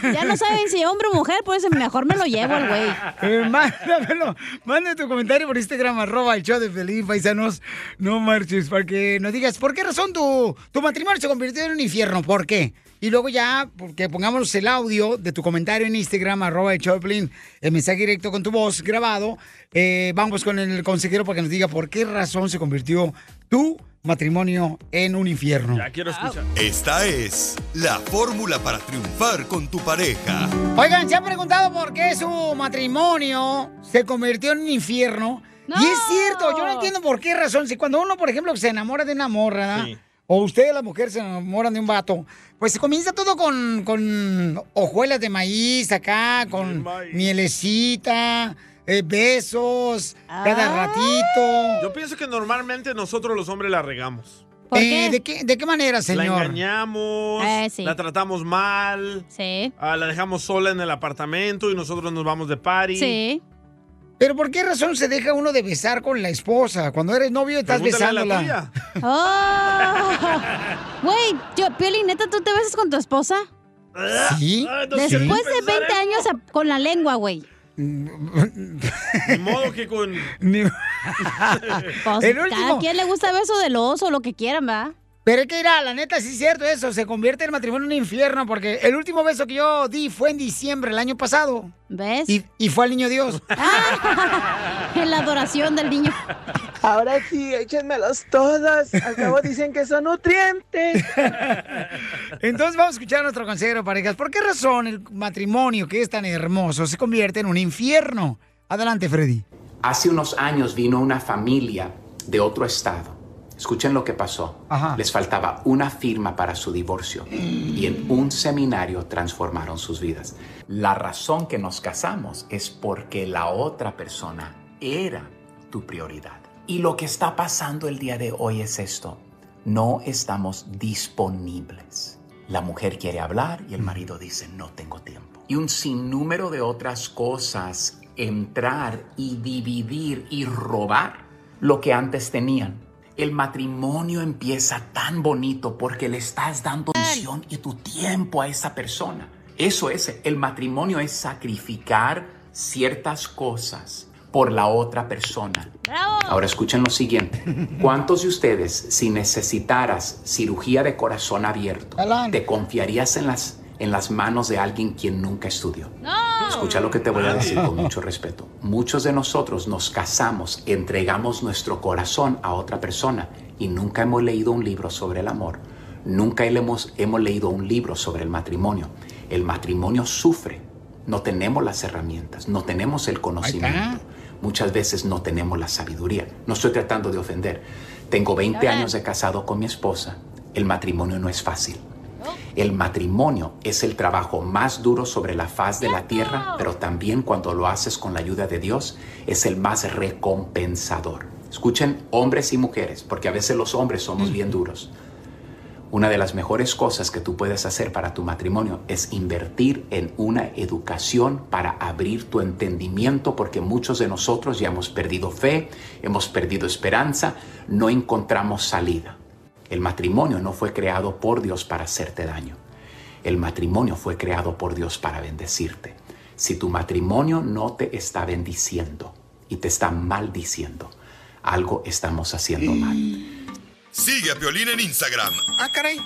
mijo. Ya no saben si hombre o mujer, pues mejor me lo llevo al güey. Eh, mándamelo, manda tu comentario por Instagram, arroba el show de Feliz Paisanos. No marches, para que nos digas, ¿por qué razón tu, tu matrimonio se convirtió en un infierno? ¿Por qué? Y luego ya, porque pongamos el audio de tu comentario en Instagram, arroba el Choplin, el mensaje directo con tu voz grabado. eh, vamos con el consejero para que nos diga por qué razón se convirtió tu matrimonio en un infierno. Ya quiero escuchar. Esta es la fórmula para triunfar con tu pareja. Oigan, ¿se han preguntado por qué su matrimonio se convirtió en un infierno? Y es cierto, yo no entiendo por qué razón. Si cuando uno, por ejemplo, se enamora de una morra. Sí. o usted, la mujer, se enamoran de un vato, pues comienza todo con, con hojuelas de maíz acá, con mielecita, eh, besos, cada ratito. Yo pienso que normalmente nosotros los hombres la regamos. ¿Por Eh, qué? ¿de, qué, ¿De qué manera, La señor? engañamos, Eh, sí. la tratamos mal, Sí. ah, la dejamos sola en el apartamento y nosotros nos vamos de party. Sí. ¿Pero por qué razón se deja uno de besar con la esposa? Cuando eres novio estás Pregúntale la besándola. Oh. Güey, yo, Pioli, ¿neta tú te besas con tu esposa? Sí. Ay, no quiero Después de pensar 20 eso. años a- con la lengua, güey. Ni modo que con... Ni- Pues, El cada último. quien le gusta beso del oso, lo que quieran, ¿va? Pero es que irá, la neta, sí es cierto eso. Se convierte el matrimonio en un infierno porque el último beso que yo di fue en diciembre el año pasado. ¿Ves? Y, y fue al niño Dios. En la adoración del niño. Ahora sí, échenmelos todos. Al cabo dicen que son nutrientes. Entonces vamos a escuchar a nuestro consejero, parejas. ¿Por qué razón el matrimonio que es tan hermoso se convierte en un infierno? Adelante, Freddy. Hace unos años vino una familia de otro estado. Escuchen lo que pasó. Les faltaba una firma para su divorcio y en un seminario transformaron sus vidas. La razón que nos casamos es porque la otra persona era tu prioridad. Y lo que está pasando el día de hoy es esto. No estamos disponibles. La mujer quiere hablar y el marido dice no tengo tiempo. Y un sinnúmero de otras cosas entrar y dividir y robar lo que antes tenían. El matrimonio empieza tan bonito porque le estás dando atención y tu tiempo a esa persona. Eso es, el matrimonio es sacrificar ciertas cosas por la otra persona. Ahora escuchen lo siguiente. ¿Cuántos de ustedes, si necesitaras cirugía de corazón abierto, te confiarías en las, en las manos de alguien quien nunca estudió? Escucha lo que te voy a decir con mucho respeto. Muchos de nosotros nos casamos, entregamos nuestro corazón a otra persona y nunca hemos leído un libro sobre el amor. Nunca hemos, hemos leído un libro sobre el matrimonio. El matrimonio sufre. No tenemos las herramientas, no tenemos el conocimiento. Muchas veces no tenemos la sabiduría. No estoy tratando de ofender. Tengo 20 años de casado con mi esposa. El matrimonio no es fácil. El matrimonio es el trabajo más duro sobre la faz de la tierra, pero también cuando lo haces con la ayuda de Dios es el más recompensador. Escuchen hombres y mujeres, porque a veces los hombres somos bien duros. Una de las mejores cosas que tú puedes hacer para tu matrimonio es invertir en una educación para abrir tu entendimiento, porque muchos de nosotros ya hemos perdido fe, hemos perdido esperanza, no encontramos salida. El matrimonio no fue creado por Dios para hacerte daño. El matrimonio fue creado por Dios para bendecirte. Si tu matrimonio no te está bendiciendo y te está maldiciendo, algo estamos haciendo mal. Sigue a Piolín en Instagram, Ah, caray.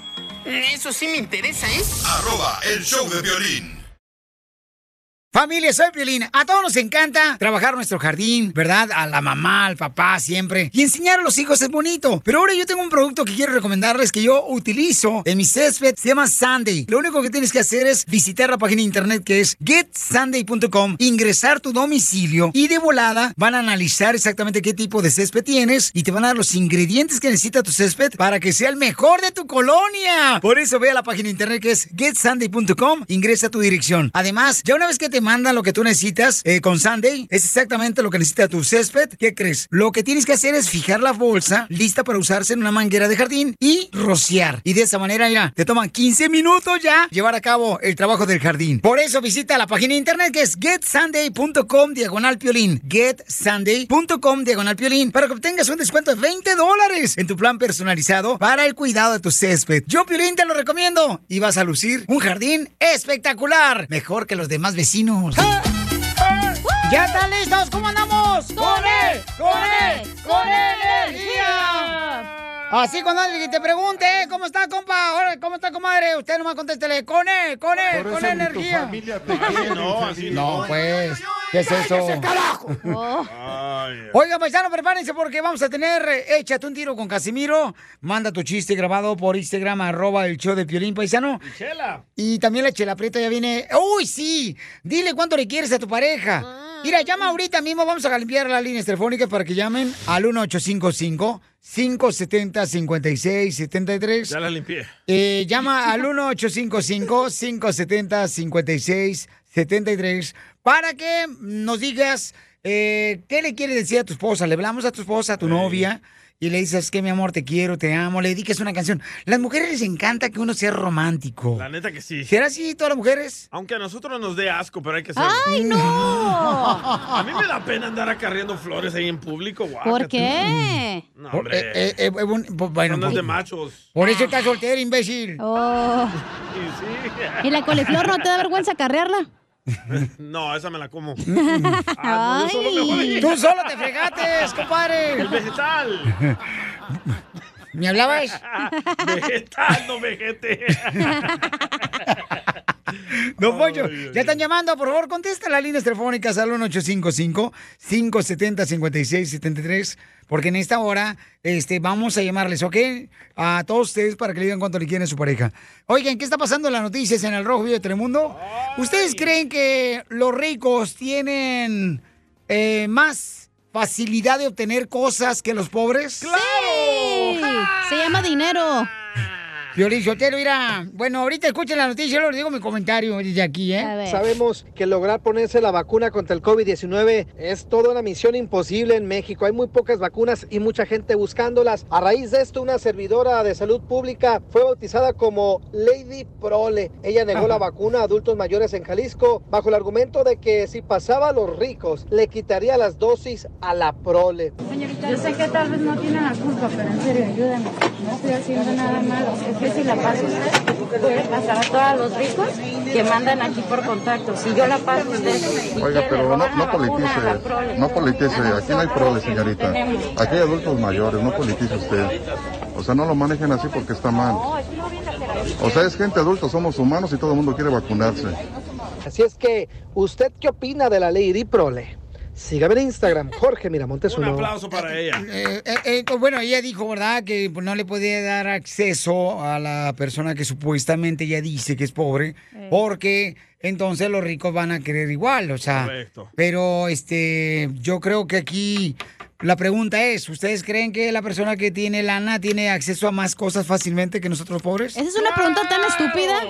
Eso sí me interesa, ¿eh? arroba el show de violín. Familia, soy Piolín. A todos nos encanta trabajar nuestro jardín, ¿verdad? A la mamá, al papá, siempre. Y enseñar a los hijos es bonito. Pero ahora yo tengo un producto que quiero recomendarles que yo utilizo en mi césped. Se llama Sunday. Lo único que tienes que hacer es visitar la página de internet que es getsunday.com, ingresar tu domicilio y de volada van a analizar exactamente qué tipo de césped tienes y te van a dar los ingredientes que necesita tu césped para que sea el mejor de tu colonia. Por eso ve a la página de internet que es getsunday.com, ingresa tu dirección. Además, ya una vez que te mandan lo que tú necesitas eh, con Sunday, es exactamente lo que necesita tu césped. ¿Qué crees? Lo que tienes que hacer es fijar la bolsa lista para usarse en una manguera de jardín y rociar. Y de esa manera, mira, te toman 15 minutos ya llevar a cabo el trabajo del jardín. Por eso visita la página de internet que es getsunday.com diagonal piolín. Getsunday.com diagonal piolín para que obtengas un descuento de 20 dólares en tu plan personalizado para el cuidado de tu césped. Yo, Piolín, te lo recomiendo. Y vas a lucir un jardín espectacular. Mejor que los demás vecinos. ¿Ya están listos? ¿Cómo andamos? ¡Con él! ¡Con él! ¡Con energía! Así cuando alguien te pregunte, ¿eh? ¿cómo está, compa? Ahora, ¿Cómo está, comadre? Usted nomás contéstele, con él, con él, Por con eso tu energía. familia te quiere, No, así. No, pues, ¿qué es eso? ¡Cállese, carajo! Oiga, paisano, prepárense porque vamos a tener eh, Échate un tiro con Casimiro. Manda tu chiste grabado por Instagram, arroba el show de Piolín, paisano. Chela. Y también la chela prieta ya viene. ¡Uy, sí! Dile cuánto le quieres a tu pareja. Mira, llama ahorita mismo. Vamos a limpiar las líneas telefónicas para que llamen al 1855 570 5673 Ya la limpié. eh, llama al 1855-570-5673 para que nos digas eh, qué le quieres decir a tu esposa. Le hablamos a tu esposa, a tu novia, y le dices que mi amor, te quiero, te amo, le dediques una canción. Las mujeres les encanta que uno sea romántico. La neta que sí. ¿Será así todas las mujeres? Aunque a nosotros nos dé asco, pero hay que hacerlo. ¡Ay, no! A mí me da pena andar acarreando flores ahí en público. guácate. ¿Por qué? No, hombre. Eh, eh, eh, bueno, Andas de machos. por eso estás soltero, imbécil. Oh. ¿Y la coliflor no te da vergüenza carrearla? No, esa me la como. Ah, no, yo solo me. Tú solo te fregates, compadre. El vegetal. ¿Me hablabas? vegetal, no vegete. Don Poncho, ya están llamando, por favor, contesta las líneas telefónicas al 1855-570-5673, porque en esta hora este, vamos a llamarles, ¿ok? A todos ustedes para que le digan cuánto le quieren a su pareja. Oigan, ¿qué está pasando en las noticias en el Rojo Vivo de Telemundo? ¿Ustedes creen que los ricos tienen eh, más facilidad de obtener cosas que los pobres? ¡Claro! Se llama dinero. Violín Sotelo, mira, bueno, ahorita escuchen la noticia, yo les digo mi comentario desde aquí, ¿eh? Sabemos que lograr ponerse la vacuna contra el COVID-19 es toda una misión imposible en México. Hay muy pocas vacunas y mucha gente buscándolas. A raíz de esto, una servidora de salud pública fue bautizada como Lady Prole. Ella negó la vacuna a adultos mayores en Jalisco bajo el argumento de que si pasaba a los ricos, le quitaría las dosis a la Prole. Yo sé que tal vez no tiene la culpa, pero en serio, ayúdame. No estoy haciendo nada malo. Es que si la paso usted, puede pasar a todos los ricos que mandan aquí por contacto. Si yo la paso usted, Oiga, pero no, no politice, prole. no politice, aquí no hay prole, señorita. Aquí hay adultos mayores, no politice usted. O sea, no lo manejen así porque está mal. O sea, es gente adulta, somos humanos y todo el mundo quiere vacunarse. Así es que, ¿usted qué opina de la Lady Prole? Sígame en Instagram, Jorge Miramontes Un uno. aplauso para ella. Eh, eh, eh, bueno, ella dijo, ¿verdad?, que pues, no le podía dar acceso a la persona que supuestamente ella dice que es pobre, porque entonces los ricos van a querer igual, o sea. Correcto. Pero este, yo creo que aquí la pregunta es, ¿ustedes creen que la persona que tiene lana tiene acceso a más cosas fácilmente que nosotros pobres? ¿Esa es una pregunta tan estúpida?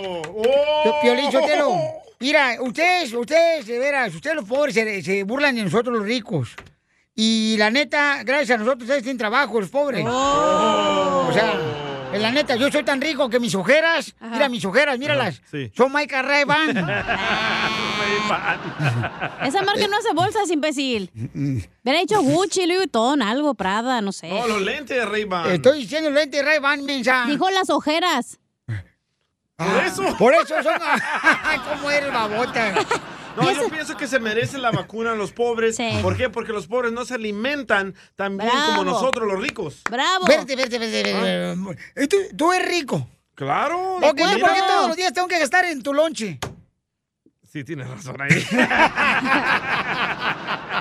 Piolín Sotelo, mira, ustedes, ustedes, de veras, ustedes los pobres se, se burlan de nosotros los ricos. Y la neta, gracias a nosotros ustedes tienen trabajo, los pobres. O sea, en la neta, yo soy tan rico que mis ojeras, mira mis ojeras, míralas, sí. son Mike Ray-Ban. Esa marca no hace bolsas, imbécil. Hubiera dicho Gucci, Louis Vuitton, algo, Prada, no sé. No, los lentes de Ray-Ban. Estoy diciendo lente Ray-Ban, mensa. Dijo las ojeras. Por eso. Por eso son... ¿Cómo eres, babota? No, yo pienso que se merece la vacuna a los pobres. ¿Por qué? Porque los pobres no se alimentan tan bien como nosotros los ricos. ¡Bravo! Verte, verte, verte, verte. Eh, ¿Tú, tú eres rico. Claro. Ok, ¿por qué todos los días tengo que gastar en tu lonche? Sí, tienes razón ahí.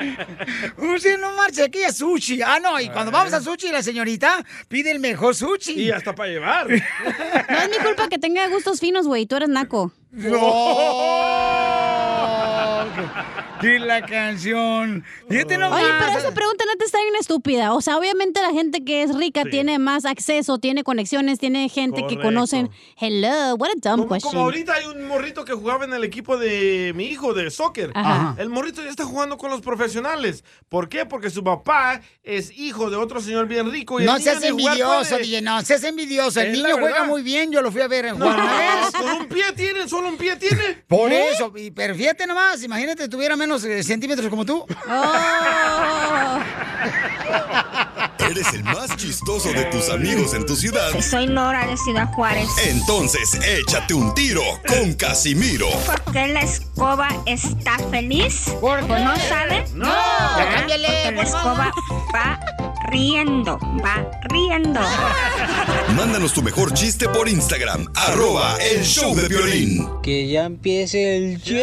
Usted no marcha aquí a sushi. Ah, no, y cuando vamos a sushi, la señorita pide el mejor sushi. Y hasta para llevar. No es mi culpa que tenga gustos finos, güey. Tú eres naco. Y la canción. Fíjate nomás. Oye, pero esa pregunta no te está bien estúpida. O sea, obviamente la gente que es rica Sí. tiene más acceso, tiene conexiones, tiene gente que Correcto. conocen. Hello, what a dumb Como, question. como ahorita hay un morrito que jugaba en el equipo de mi hijo de soccer. Ajá. El morrito ya está jugando con los profesionales. ¿Por qué? Porque su papá es hijo de otro señor bien rico. Y No seas envidioso, puede. DJ, no seas envidioso. El Es niño juega muy bien, yo lo fui a ver No, jugar una vez. con un pie tiene, solo un pie tiene. Por ¿Eh? eso, y, pero fíjate nomás, imagínate tuviera menos eh, centímetros como tú. Eres el más chistoso de tus amigos en tu ciudad. Soy Nora de Ciudad Juárez. Entonces, échate un tiro con Casimiro. ¿Por qué la escoba está feliz? ¿O no sabe? No. Ah, Cámbiale, Porque la por escoba va riendo, va riendo. Mándanos tu mejor chiste por Instagram, arroba el show de violín. Que ya empiece el show.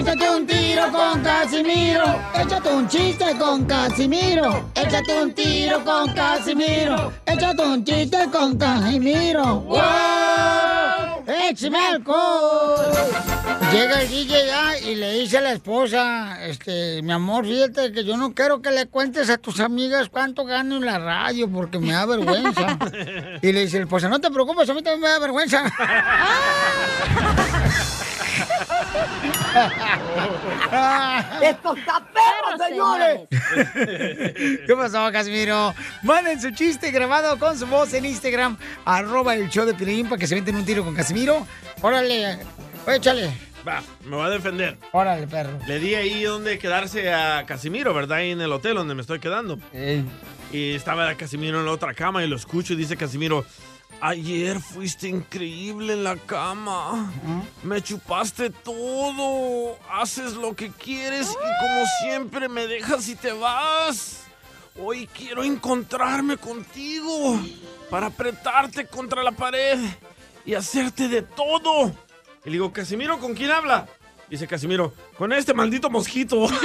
Échate un tiro con Casimiro. Échate un chiste con Casimiro. Échate un tiro con Casimiro. Échate un chiste con Casimiro. ¡Wow! ¡Échame alcohol! Llega el DJ ya y le dice a la esposa, este, mi amor, fíjate que yo no quiero que le cuentes a tus amigas cuánto gano en la radio porque me da vergüenza. Y le dice la esposa, no te preocupes, a mí también me da vergüenza. ¡Esto está perro, señores! ¿Qué pasó, Casimiro? Manden su chiste grabado con su voz en Instagram, arroba el show de Piolín, para que se meten un tiro con Casimiro. Órale, échale. Va, me va a defender. Órale, perro. Le di ahí donde quedarse a Casimiro, ¿verdad? Ahí en el hotel donde me estoy quedando. Y estaba Casimiro en la otra cama y lo escucho y dice Casimiro, ayer fuiste increíble en la cama. Me chupaste todo. Haces lo que quieres y como siempre me dejas y te vas. Hoy quiero encontrarme contigo para apretarte contra la pared y hacerte de todo. Y le digo, Casimiro, ¿con quién habla? Dice Casimiro, con este maldito mosquito.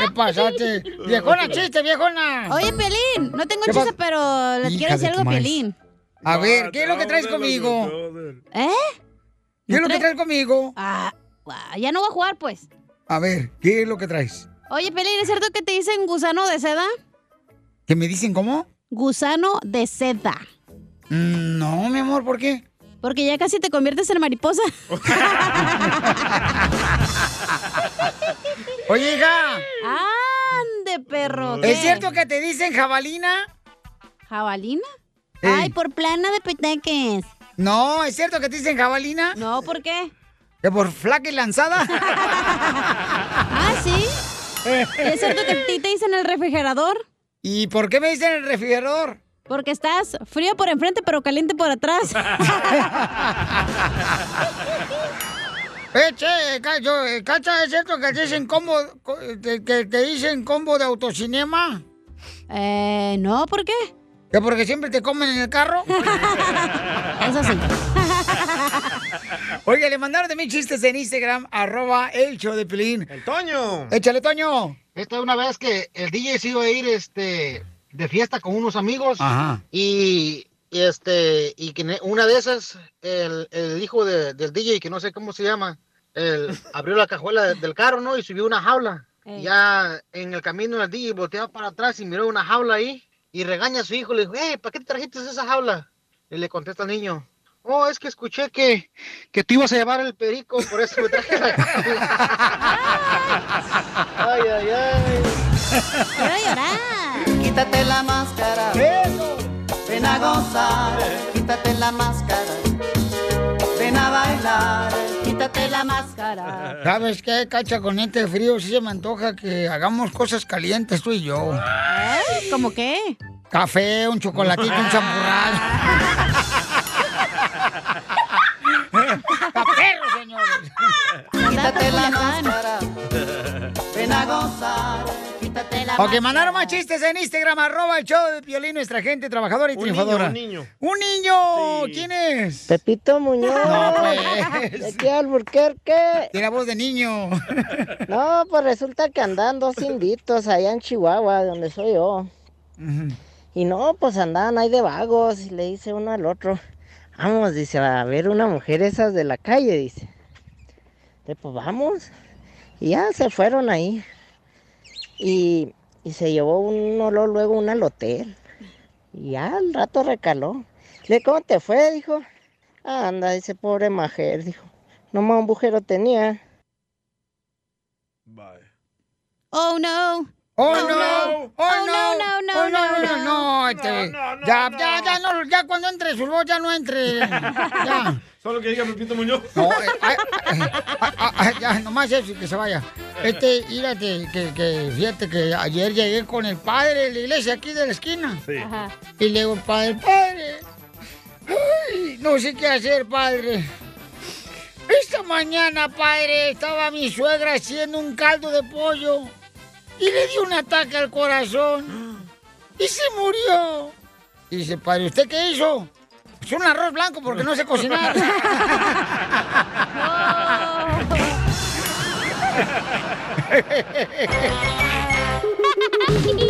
¿Qué pasaste? Viejona, chiste, viejona. Oye, Pelín, no tengo ¿Qué chiste, pero le Hija quiero decir algo. Pelín. A ver, ¿qué es lo que traes conmigo? ¿Eh? ¿Qué es lo que traes conmigo? Ah, ya no voy a jugar, pues. A ver, ¿qué es lo que traes? Oye, Pelín, ¿es cierto que te dicen gusano de seda? ¿Que me dicen cómo? Gusano de seda. Mm, No, mi amor, ¿por qué? Porque ya casi te conviertes en mariposa. Oye, hija. ¡Ande, perro! ¿Es cierto que te dicen jabalina? ¿Jabalina? Ay, por plana de peteques. No, ¿es cierto que te dicen jabalina? No, ¿por qué? ¿Que por flaca y lanzada? ah, ¿sí? ¿Es cierto que a ti te dicen el refrigerador? ¿Y por qué me dicen el refrigerador? Porque estás frío por enfrente, pero caliente por atrás. Eh, che, Cacho, eh, Cacha, ¿es cierto que te dicen combo, co- que, te dicen combo de autocinema? Eh, no, ¿por qué? ¿Que porque siempre te comen en el carro? Eso sí. Oiga, le mandaron también chistes en Instagram, arroba el show de Pilín. El Toño. Échale, Toño. Esta es una vez que el DJ se iba a ir este, de fiesta con unos amigos. Ajá. Y, y, este, y que una de esas, el, el hijo de- del DJ, que no sé cómo se llama, el, abrió la cajuela de- del carro, ¿no? Y subió una jaula. Ey. Ya en el camino el DJ volteaba para atrás y miró una jaula ahí y regaña a su hijo. Le dijo, hey, ¿para qué te trajiste esa jaula? Y le contesta al niño, oh, es que escuché que, que tú ibas a llevar el perico, por eso me traje la jaula. ay, ay, ay. Quiero llorar. Quítate la máscara. Ven a gozar. Quítate la máscara. Ven a bailar. Quítate la máscara. ¿Sabes qué, Cacha? Con este frío sí se me antoja que hagamos cosas calientes tú y yo. ¿Eh? ¿Cómo qué? Café, un chocolatito, un champurrado. ¡Caperro, señores! Quítate la máscara. Ven a gozar. La Ok, mandaron más chistes en Instagram, arroba el show de Piolín, nuestra gente trabajadora y Un triunfadora. niño, un niño. ¡Un niño! ¿Quién es? Pepito Muñoz. No, pues. De aquí a Alburquerque. Tiene voz de niño. No, pues resulta que andan dos inditos allá en Chihuahua, donde soy yo. Y no, pues andaban ahí de vagos y le dice uno al otro, vamos, dice, a ver una mujer esas de la calle, dice. "Eh, Pues vamos. Y ya se fueron ahí. Y, y se llevó uno lo- luego una al hotel. Y ya al rato recaló. Le ¿cómo te fue? Dijo. Anda, dice, pobre mujer, dijo. Nomás un bujero tenía. Oh, no. ¡Oh, no. no! ¡Oh, Oh, no! no, no, ¡Oh, no, no! no, este, ya, ya, ya, no, ya cuando entre su voz ya no entre. Ya. Solo que diga Pepito Muñoz. No, eh, ya, nomás eso, que se vaya. Este, fíjate, que, que, fíjate que ayer llegué con el padre de la iglesia aquí de la esquina. Sí. Ajá. Y le digo, padre, padre, ay, no sé qué hacer, padre. Esta mañana, padre, estaba mi suegra haciendo un caldo de pollo y le dio un ataque al corazón y se murió. Y dice, padre, ¿usted qué hizo? Pues un arroz blanco porque no sé cocinar.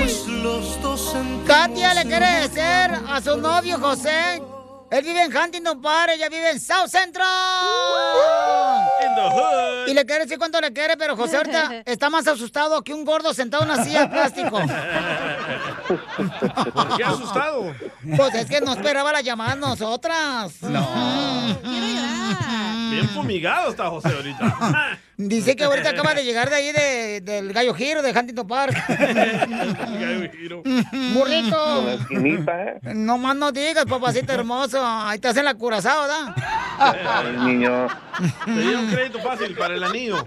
Katia le quiere decir a su novio José. Él vive en Huntington Park, ella vive en South Central. In the hood. Y le quiere decir cuánto le quiere, pero José ahorita está más asustado que un gordo sentado en una silla de plástico. ¿Por qué asustado? Pues es que no esperaba la llamada de nosotras. No. Bien fumigado está José ahorita. Dice que ahorita acaba de llegar de ahí de- del Gallo Giro de Huntington Park. Burrito. Con la esquinita, ¿eh? No más no digas, papacito hermoso. Ahí te hacen la curazao, ¿verdad? Ay, niño. Te dieron crédito fácil para el anillo.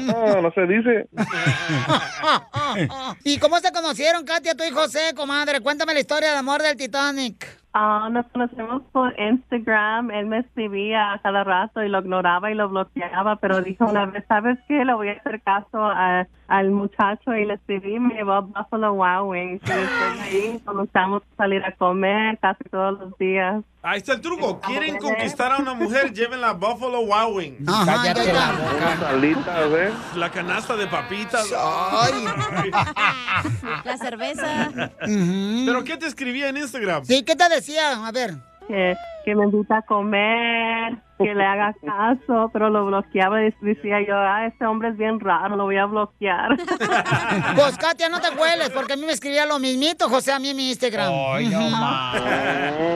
No, no se dice. ¿Y cómo se conocieron, Katia, tú y José, comadre? Cuéntame la historia de amor del Titanic. Ah, nos conocemos por Instagram. Él me escribía a cada rato y lo ignoraba y lo bloqueaba, pero dijo una vez, ¿sabes qué? Le voy a hacer caso a- al muchacho y le escribí, me llevó a Buffalo Wow Wings. Y después de ahí comenzamos a salir a comer casi todos los días. Ahí está el truco. Quieren conquistar a una mujer, llévenla a Buffalo Wild Wings. Cállate la Unas alitas, ¿eh? La canasta de papitas. La cerveza. ¿Pero qué te escribía en Instagram? Sí, ¿qué te decía? A ver. Que, que me invita a comer, que le haga caso, pero lo bloqueaba y decía yo, ah, este hombre es bien raro, lo voy a bloquear. Pues, Katia, no te cueles, porque a mí me escribía lo mismito, José, a mí en mi Instagram. Ay, no.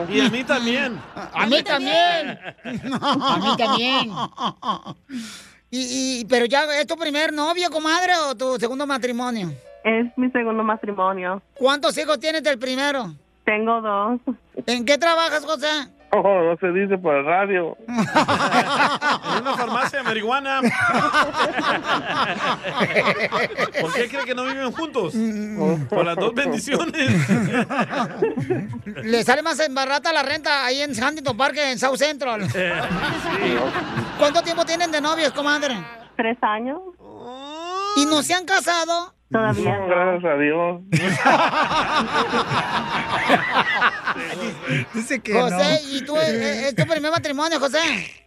Y a mí también. A mí también. A mí también. Y, y, pero ya, ¿es tu primer novio, comadre, o tu segundo matrimonio? Es mi segundo matrimonio. ¿Cuántos hijos tienes del primero? Tengo dos. ¿En qué trabajas, José? Oh, no se dice por el radio. En una farmacia de marihuana. ¿Por qué cree que no viven juntos? Por las dos bendiciones. Le sale más embarrata la renta ahí en Huntington Park que en South Central. ¿Cuánto tiempo tienen de novios, comadre? Tres años. ¿Y no se han casado? Todavía No, gracias a Dios. Dice que José, no. ¿y tú eh, es tu primer matrimonio, José?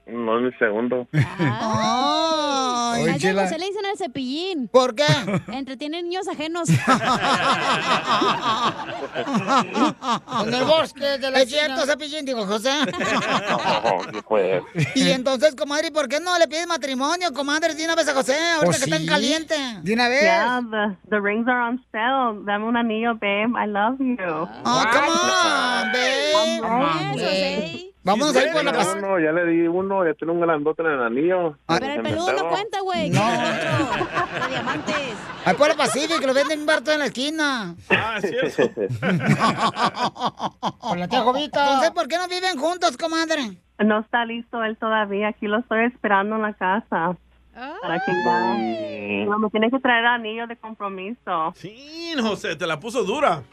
No es mi segundo. Ay, Al de José le dicen el cepillín. ¿Por qué? Entretiene niños ajenos. En el bosque de la Es cierto, cepillín, digo, José. No, pues. Y entonces, comadre, ¿por qué no le pides matrimonio, comadre, de una vez a José, ahorita que está en caliente? De una vez. Yeah, the, the rings are on sale. Dame un anillo, babe. I love you. Oh, come on, babe. Vámonos ahí por la Ya paz. uno, ya le di uno, ya tiene un grandote en el anillo. Pero el peludo no cuenta, güey. No. De diamantes. Ahí por el Pacífico, que lo venden un barto en la esquina. Ah, es cierto. Con la tía Jovita. Entonces, ¿por qué no viven juntos, comadre? No está listo él todavía. Aquí lo estoy esperando en la casa. Para que ya... No, me tiene que traer anillo de compromiso. Sí, José, te la puso dura.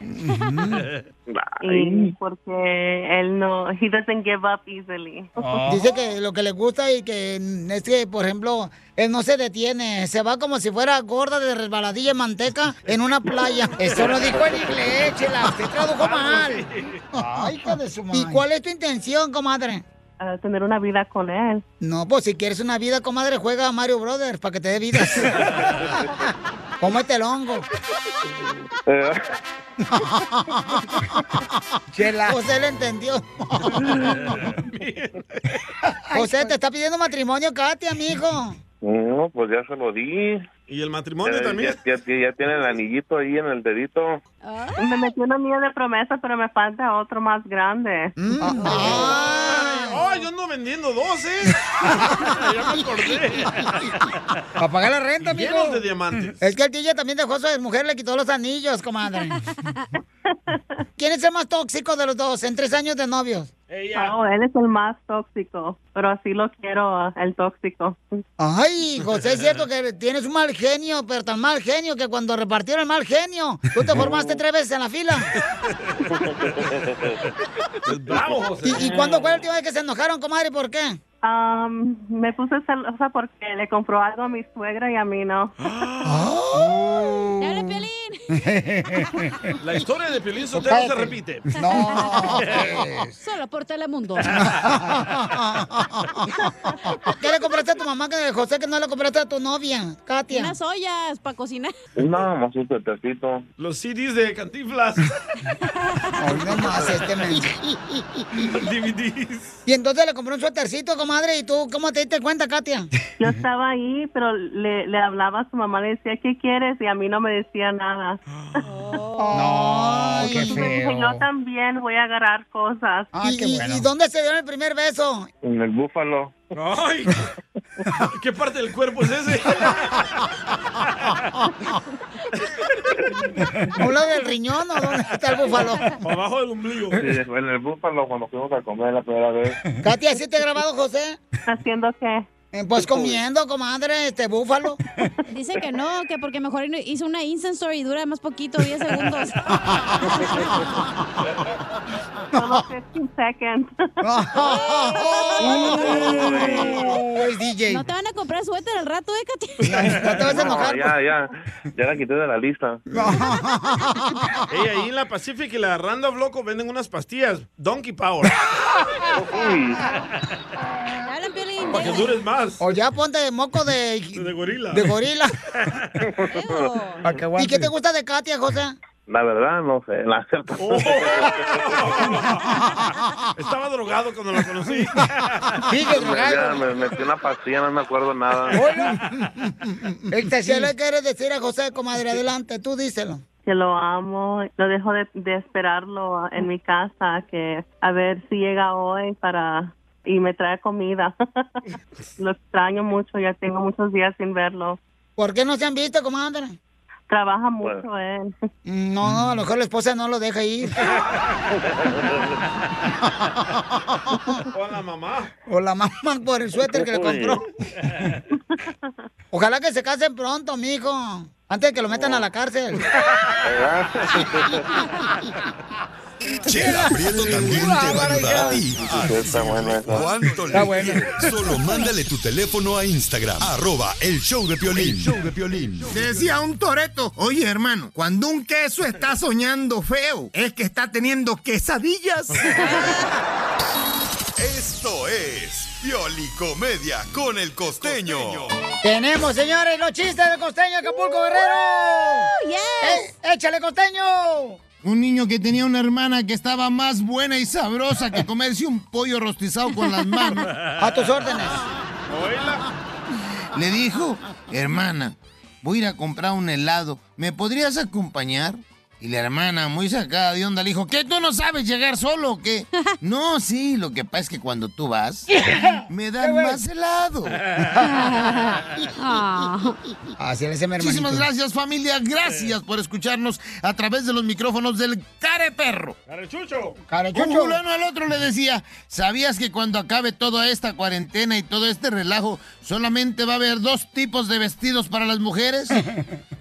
Y porque él no... He doesn't give up easily. Dice que lo que le gusta y que es que, por ejemplo, él no se detiene, se va como si fuera gorda de resbaladilla en manteca en una playa. Eso lo dijo en inglés, chela, usted tradujo mal. Ay, hija de su madre. ¿Y cuál es tu intención, comadre? Tener una vida con él. No, pues si quieres una vida, comadre, juega a Mario Brothers para que te dé vida. Cómete el hongo. Chela. José le entendió. José, te está pidiendo matrimonio, Katia, amigo. No, pues ya se lo di. ¿Y el matrimonio también? Ya, ya- ya tiene el anillito ahí en el dedito. Me metió un anillo de promesa, pero me falta otro más grande. ¡Ay, yo ando vendiendo dos, eh! ya me acordé. Para pagar la renta, amigo. Llenos de diamantes. Es que el DJ también dejó a su mujer, le quitó los anillos, comadre. ¿Quién es el más tóxico de los dos en tres años de novios? Oh, él es el más tóxico, pero así lo quiero, el tóxico. Ay, José, es cierto que tienes un mal genio, pero tan mal genio que cuando repartieron el mal genio, tú te formaste tres veces en la fila. Bravo, José. ¿Y, y cuándo fue la última vez que se enojaron, comadre? ¿Por qué? Um, me puse celosa porque le compró algo a mi suegra y a mí no. Oh. ¡Dale, Piolín! La historia de Piolín Sotelo se repite. No. Solo por Telemundo. ¿Qué le compraste a tu mamá, que José, que no le compraste a tu novia, Katia? Unas ollas para cocinar. No, más un suétercito. Los CDs de Cantinflas. Hoy no más este men. DVDs. Y entonces le compró un suétercito, comadre, ¿y tú cómo te diste cuenta, Katia? Yo estaba ahí, pero le, le hablaba a su mamá, le decía, ¿qué quieres? Y a mí no me decía nada. No, qué me dije, feo. yo también voy a agarrar cosas. ¿Y, y- y dónde se dio el primer beso? En el búfalo. Ay, ¿qué parte del cuerpo es ese? ¿Habla del riñón o dónde está el búfalo? Abajo del ombligo. Sí, fue en el búfalo cuando fuimos a comer la primera vez. Katia, ¿sí te he grabado, José? ¿Haciendo qué? Eh, Pues comiendo, comadre, este búfalo. Dice que no, que porque mejor hizo una Instant Story y dura más poquito, 10 segundos. Solo 15 seconds. es DJ. No te van a comprar suéter al rato, ¿eh, Katy? No te vas a enojar. No, ya, ya. Ya la quité de la lista. Ey, ahí en la Pacific y la Random Loco venden unas pastillas. Donkey Power. Uy. Hablan, Piolín. Para que dures más. O ya ponte de moco de... De gorila. De gorila. ¿Y qué te gusta de Katia, José? La verdad, no sé. La. Oh. Estaba drogado cuando la conocí. Ya me metí una pastilla, no me acuerdo nada. ¿Qué le quieres decir a José, comadre? Adelante, tú díselo. Que lo amo, lo dejo de, de esperarlo en mi casa, que a ver si llega hoy para y me trae comida. lo extraño mucho, ya tengo muchos días sin verlo. ¿Por qué no se han visto, comadre? Trabaja mucho él. No, no, a lo mejor la esposa no lo deja ir. O la mamá. O la mamá por el suéter que le compró. Ojalá que se casen pronto, mijo. Antes de que lo metan a la cárcel. Chela Prieto también te va a ayudar a ti. Está bueno eso. ¿Cuánto Está le bueno. quieres? Solo mándale tu teléfono a Instagram, arroba el show de Piolín. show de Piolín. Decía un toreto, oye hermano, cuando un queso está soñando feo, es que está teniendo quesadillas. Esto es Piolicomedia con el costeño. Tenemos, señores, los chistes del costeño Acapulco Guerrero. Eh, ¡Échale, costeño! Un niño que tenía una hermana que estaba más buena y sabrosa que comerse un pollo rostizado con las manos. A tus órdenes. Le dijo, hermana, voy a ir a comprar un helado. ¿Me podrías acompañar? Y la hermana, muy sacada de onda, le dijo, ¿qué, tú no sabes llegar solo o qué? no, sí, lo que pasa es que cuando tú vas, me dan más helado. Así le. Muchísimas gracias, familia. Gracias por escucharnos a través de los micrófonos del Care Perro. ¡Carechucho! Un fulano al otro le decía, ¿sabías que cuando acabe toda esta cuarentena y todo este relajo, solamente va a haber dos tipos de vestidos para las mujeres?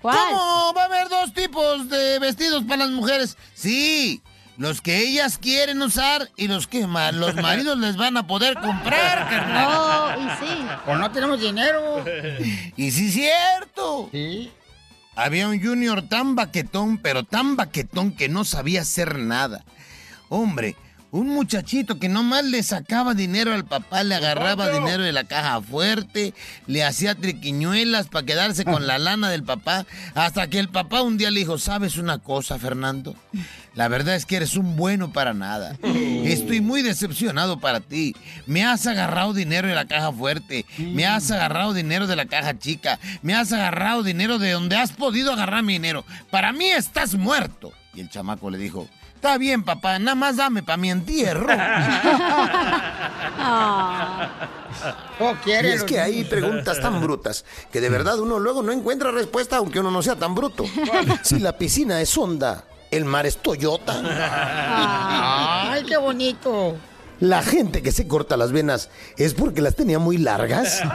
¿Cómo va a haber dos tipos de vestidos para las mujeres? Sí, los que ellas quieren usar y los que ma- los maridos les van a poder comprar, carnal. No, y sí. Pues no tenemos dinero. Y sí, cierto. Había un junior tan baquetón, pero tan baquetón que no sabía hacer nada. Hombre, un muchachito que nomás le sacaba dinero al papá, le agarraba dinero de la caja fuerte, le hacía triquiñuelas para quedarse con la lana del papá, hasta que el papá un día le dijo, ¿sabes una cosa, Fernando? La verdad es que eres un bueno para nada. Estoy muy decepcionado para ti. Me has agarrado dinero de la caja fuerte, me has agarrado dinero de la caja chica, me has agarrado dinero de donde has podido agarrar mi dinero. Para mí estás muerto. Y el chamaco le dijo, está bien papá, nada más dame para mi entierro. quiere Y es que hay preguntas tan brutas que de verdad uno luego no encuentra respuesta aunque uno no sea tan bruto. Si la piscina es Honda, el mar es Toyota. Ay, qué bonito. La gente que se corta las venas es porque las tenía muy largas.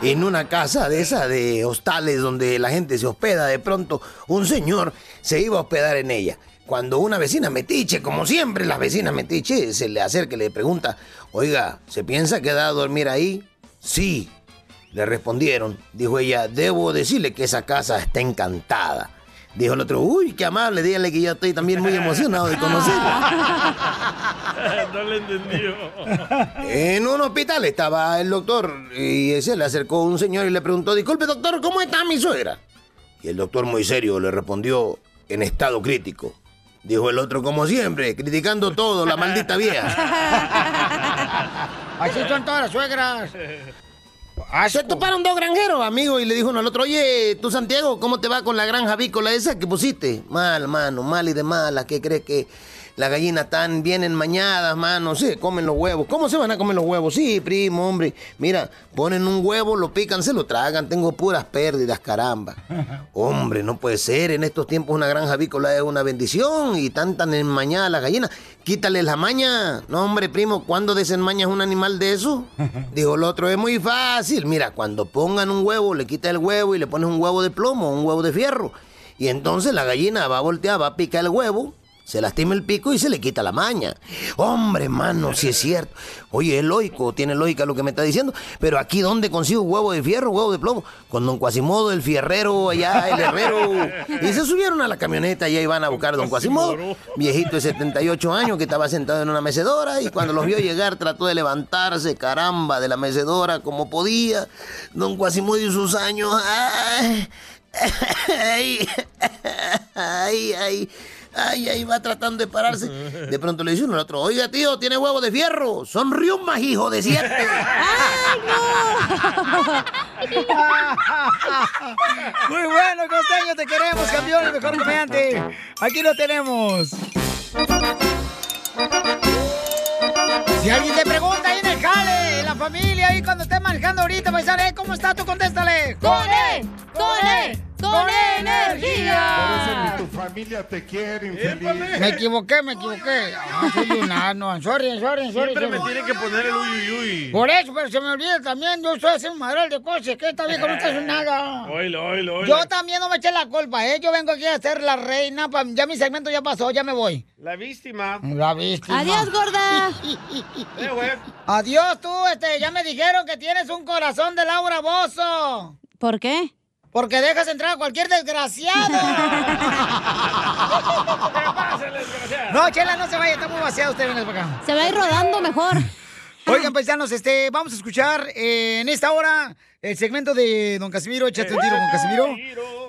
En una casa de esa de hostales donde la gente se hospeda, de pronto un señor se iba a hospedar en ella. Cuando una vecina metiche, como siempre las vecinas metiche, se le acerca y le pregunta, oiga, ¿se piensa quedar a dormir ahí? Sí. Le respondieron, dijo ella, debo decirle que esa casa está encantada. Dijo el otro, uy, qué amable, dígale que yo estoy también muy emocionado de conocerla. no le entendió. En un hospital estaba el doctor y se le acercó un señor y le preguntó, disculpe doctor, ¿cómo está mi suegra? Y el doctor muy serio le respondió, en estado crítico. Dijo el otro como siempre, criticando todo, la maldita vieja. Así son todas las suegras. Se toparon dos granjeros, amigo, y le dijo uno al otro, oye, tú Santiago, ¿cómo te va con la granja avícola esa que pusiste? Mal, mano, mal y de mala, ¿qué crees que las gallinas están bien enmañadas, mano? Sí, comen los huevos. ¿Cómo se van a comer los huevos? Sí, primo, hombre. Mira, ponen un huevo, lo pican, se lo tragan. Tengo puras pérdidas, caramba. Hombre, no puede ser. En estos tiempos una granja avícola es una bendición y tan tan enmañadas las gallinas. Quítale la maña. No, hombre, primo, ¿cuándo desenmañas un animal de eso? Dijo el otro, es muy fácil. Mira, cuando pongan un huevo, le quitas el huevo y le pones un huevo de plomo, un huevo de fierro. Y entonces la gallina va a voltear, va a picar el huevo, se lastima el pico y se le quita la maña. Hombre, mano, si es cierto. Oye, es lógico, tiene lógica lo que me está diciendo. Pero aquí, ¿dónde consigo huevo de fierro, huevo de plomo? Con don Quasimodo, el fierrero, allá, el herrero. Y se subieron a la camioneta y ahí van a buscar a don Quasimodo. Viejito de 78 años que estaba sentado en una mecedora y cuando los vio llegar trató de levantarse, caramba, de la mecedora como podía. Don Quasimodo y sus años. ¡Ay! ¡Ay! ¡Ay! ¡Ay! Ay, ahí va tratando de pararse. De pronto le dice uno al otro, oiga, tío, tiene huevo de fierro. Son riumas, hijo de siete. ¡Ay, no! Muy bueno, Costeño, te queremos, campeón, el mejor comediante. Aquí lo tenemos. Si alguien te pregunta ahí en el jale, en la familia, ahí cuando estés manejando ahorita, paisano, ¿cómo está? Tú contéstale. ¡Con él! ¡Con él! ¡Con energía! Por eso ni tu familia te quiere, infeliz. Me equivoqué, me equivoqué. Ah, soy un ano. Sorry, sorry, sorry. Siempre me sorry. tiene que poner el uy, uy, uy. Por eso, pero se me olvida también. Yo estoy haciendo un madral de cosas. Que esta vieja no está haciendo nada. Oilo, oilo, oilo. Yo también no me eché la culpa, ¿eh? Yo vengo aquí a ser la reina. pa- Ya mi segmento ya pasó, ya me voy. La víctima. La víctima. Adiós, gorda. Eh, güey. Adiós, tú, este, ya me dijeron que tienes un corazón de Laura Bozo. ¿Por qué? Porque dejas entrar a cualquier desgraciado. no, Chela, no se vaya, está muy vaciado usted, ven para acá. Se va a ir rodando mejor. Oigan, paisanos, este, vamos a escuchar eh, en esta hora el segmento de Don Casimiro, échate un tiro con Casimiro.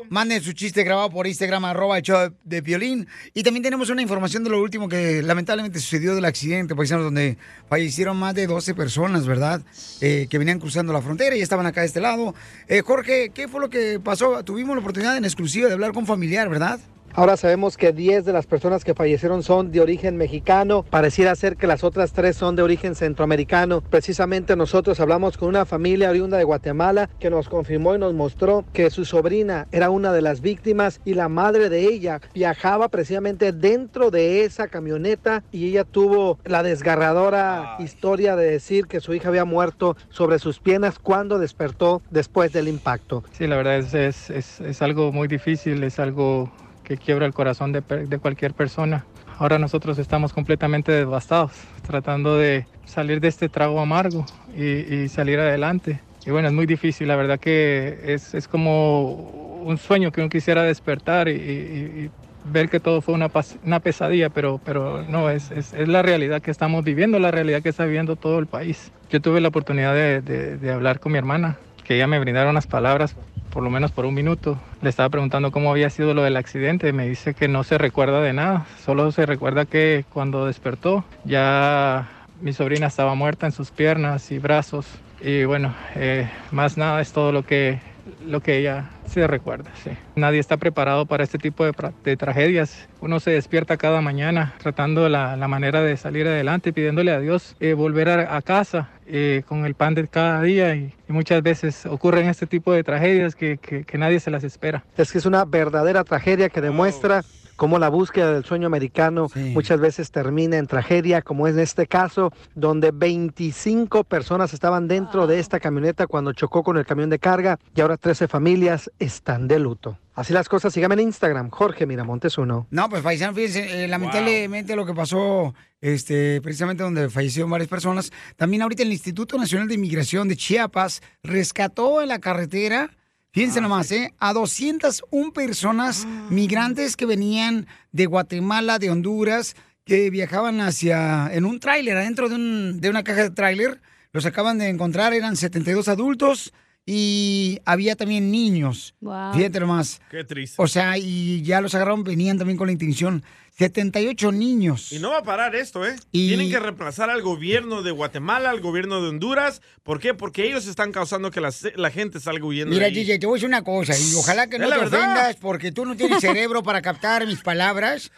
Manden su chiste grabado por Instagram, arroba show de violín. Y también tenemos una información de lo último que lamentablemente sucedió del accidente, paisanos, donde fallecieron más de 12 personas, ¿verdad? Eh, que venían cruzando la frontera y estaban acá de este lado. Eh, Jorge, ¿qué fue lo que pasó? Tuvimos la oportunidad en exclusiva de hablar con un familiar, ¿verdad? Ahora sabemos que 10 de las personas que fallecieron son de origen mexicano. Pareciera ser que las otras tres son de origen centroamericano. Precisamente nosotros hablamos con una familia oriunda de Guatemala que nos confirmó y nos mostró que su sobrina era una de las víctimas y la madre de ella viajaba precisamente dentro de esa camioneta y ella tuvo la desgarradora historia de decir que su hija había muerto sobre sus piernas cuando despertó después del impacto. Sí, la verdad es, es, es, es algo muy difícil, es algo que quiebra el corazón de, cualquier persona. Ahora nosotros estamos completamente devastados, tratando de salir de este trago amargo y, salir adelante. Y bueno, es muy difícil, la verdad que es, es como un sueño que uno quisiera despertar y, ver que todo fue una, una pesadilla, pero, pero no, es, es, la realidad que estamos viviendo, la realidad que está viviendo todo el país. Yo tuve la oportunidad de- de hablar con mi hermana, que ella me brindaron unas palabras por lo menos por un minuto. Le estaba preguntando cómo había sido lo del accidente. Me dice que no se recuerda de nada. Solo se recuerda que cuando despertó ya mi sobrina estaba muerta en sus piernas y brazos. Y bueno, eh, más nada es todo lo que, lo que ella se recuerda. Sí. Nadie está preparado para este tipo de, de tragedias. Uno se despierta cada mañana tratando la, la manera de salir adelante, pidiéndole a Dios eh, volver a, a casa eh, con el pan de cada día. Y, y muchas veces ocurren este tipo de tragedias que, que- que nadie se las espera. Es que es una verdadera tragedia que demuestra cómo la búsqueda del sueño americano muchas veces termina en tragedia, como es en este caso, donde 25 personas estaban dentro de esta camioneta cuando chocó con el camión de carga y ahora 13 familias están de luto. Así las cosas, síganme en Instagram, Jorge Miramontes uno. No, pues paisano, fíjense, eh, lamentablemente lo que pasó, este, precisamente donde fallecieron varias personas. También ahorita el Instituto Nacional de Inmigración de Chiapas rescató en la carretera, fíjense nomás, ¿eh? A 201 personas migrantes que venían de Guatemala, de Honduras, que viajaban hacia, en un tráiler, adentro de, un- de una caja de tráiler. Los acaban de encontrar, eran 72 adultos y había también niños. Wow. Fíjate nomás. Qué triste. O sea, y ya los agarraron, venían también con la intención. 78 niños. Y no va a parar esto, ¿eh? Y- Tienen que reemplazar al gobierno de Guatemala, al gobierno de Honduras. ¿Por qué? Porque ellos están causando que la, la gente salga huyendo. Mira, de ahí. DJ, te voy a decir una cosa, y ojalá que no la te verdad. ofendas, porque tú no tienes cerebro para captar mis palabras.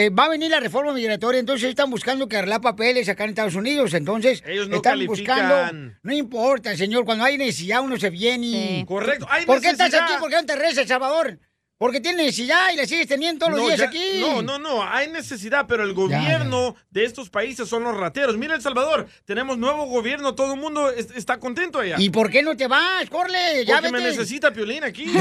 Eh, va a venir la reforma migratoria, entonces están buscando que arreglar papeles acá en Estados Unidos, entonces Ellos no están califican. buscando, no importa, señor, cuando hay necesidad uno se viene y... Sí. Correcto, hay ¿Por qué estás aquí? ¿Por qué no te rezas, El Salvador? Porque tienes necesidad y la sigues teniendo todos los días ya- aquí. No, no, no, hay necesidad, pero el gobierno de estos países son los rateros. Mira El Salvador, tenemos nuevo gobierno, todo el mundo es- está contento allá. ¿Y por qué no te vas? Corle, ya Porque me necesita Piolín aquí.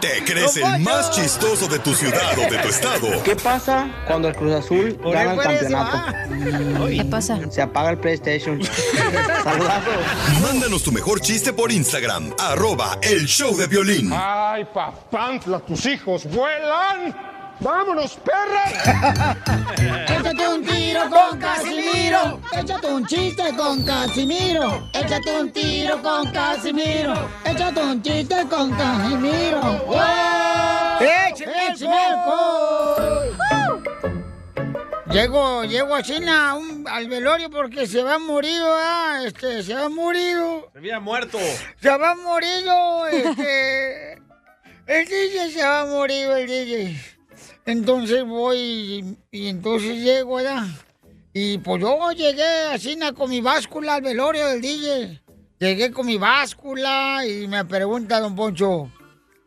¿Te crees el más chistoso de tu ciudad o de tu estado? ¿Qué pasa cuando el Cruz Azul gana el por campeonato? ¿Qué pasa? Se apaga el PlayStation. Saludazos. Mándanos tu mejor chiste por Instagram, arroba el show de violín. Ay, papantla, tus hijos vuelan. ¡Vámonos, perra! Échate un tiro con Casimiro. Échate un chiste con Casimiro. Échate un tiro con Casimiro. Échate un chiste con Casimiro. ¡Wow! ¡Échame alcohol! Llego, llego a China un- al velorio porque se va morido, ah, este, se va morido. Se había muerto. Se va morido, este. El DJ se va morido, el DJ. Entonces voy y, y entonces llego allá. Y pues yo llegué así na, con mi báscula al velorio del DJ. Llegué con mi báscula y me pregunta don Poncho,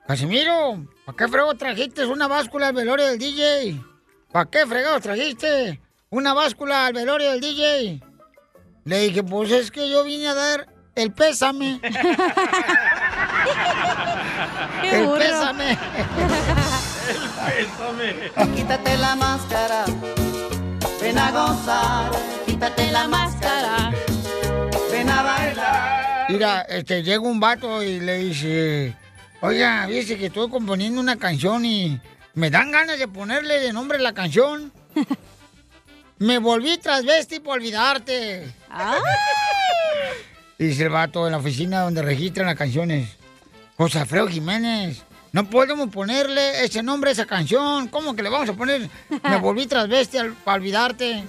Casimiro, ¿para qué fregos trajiste una báscula al velorio del DJ? ¿Para qué fregados trajiste una báscula al velorio del DJ? Le dije, pues es que yo vine a dar el pésame. El burro. pésame. Quítate la máscara, ven a gozar. Quítate la máscara, ven a bailar. Mira, este, llega un vato y le dice, oiga, dice que estoy componiendo una canción y me dan ganas de ponerle de nombre la canción. me volví transvesti por olvidarte. Dice el vato en la oficina donde registran las canciones. José Alfredo Jiménez, no podemos ponerle ese nombre a esa canción. ¿Cómo que le vamos a poner? Me volví transvesti al- para olvidarte.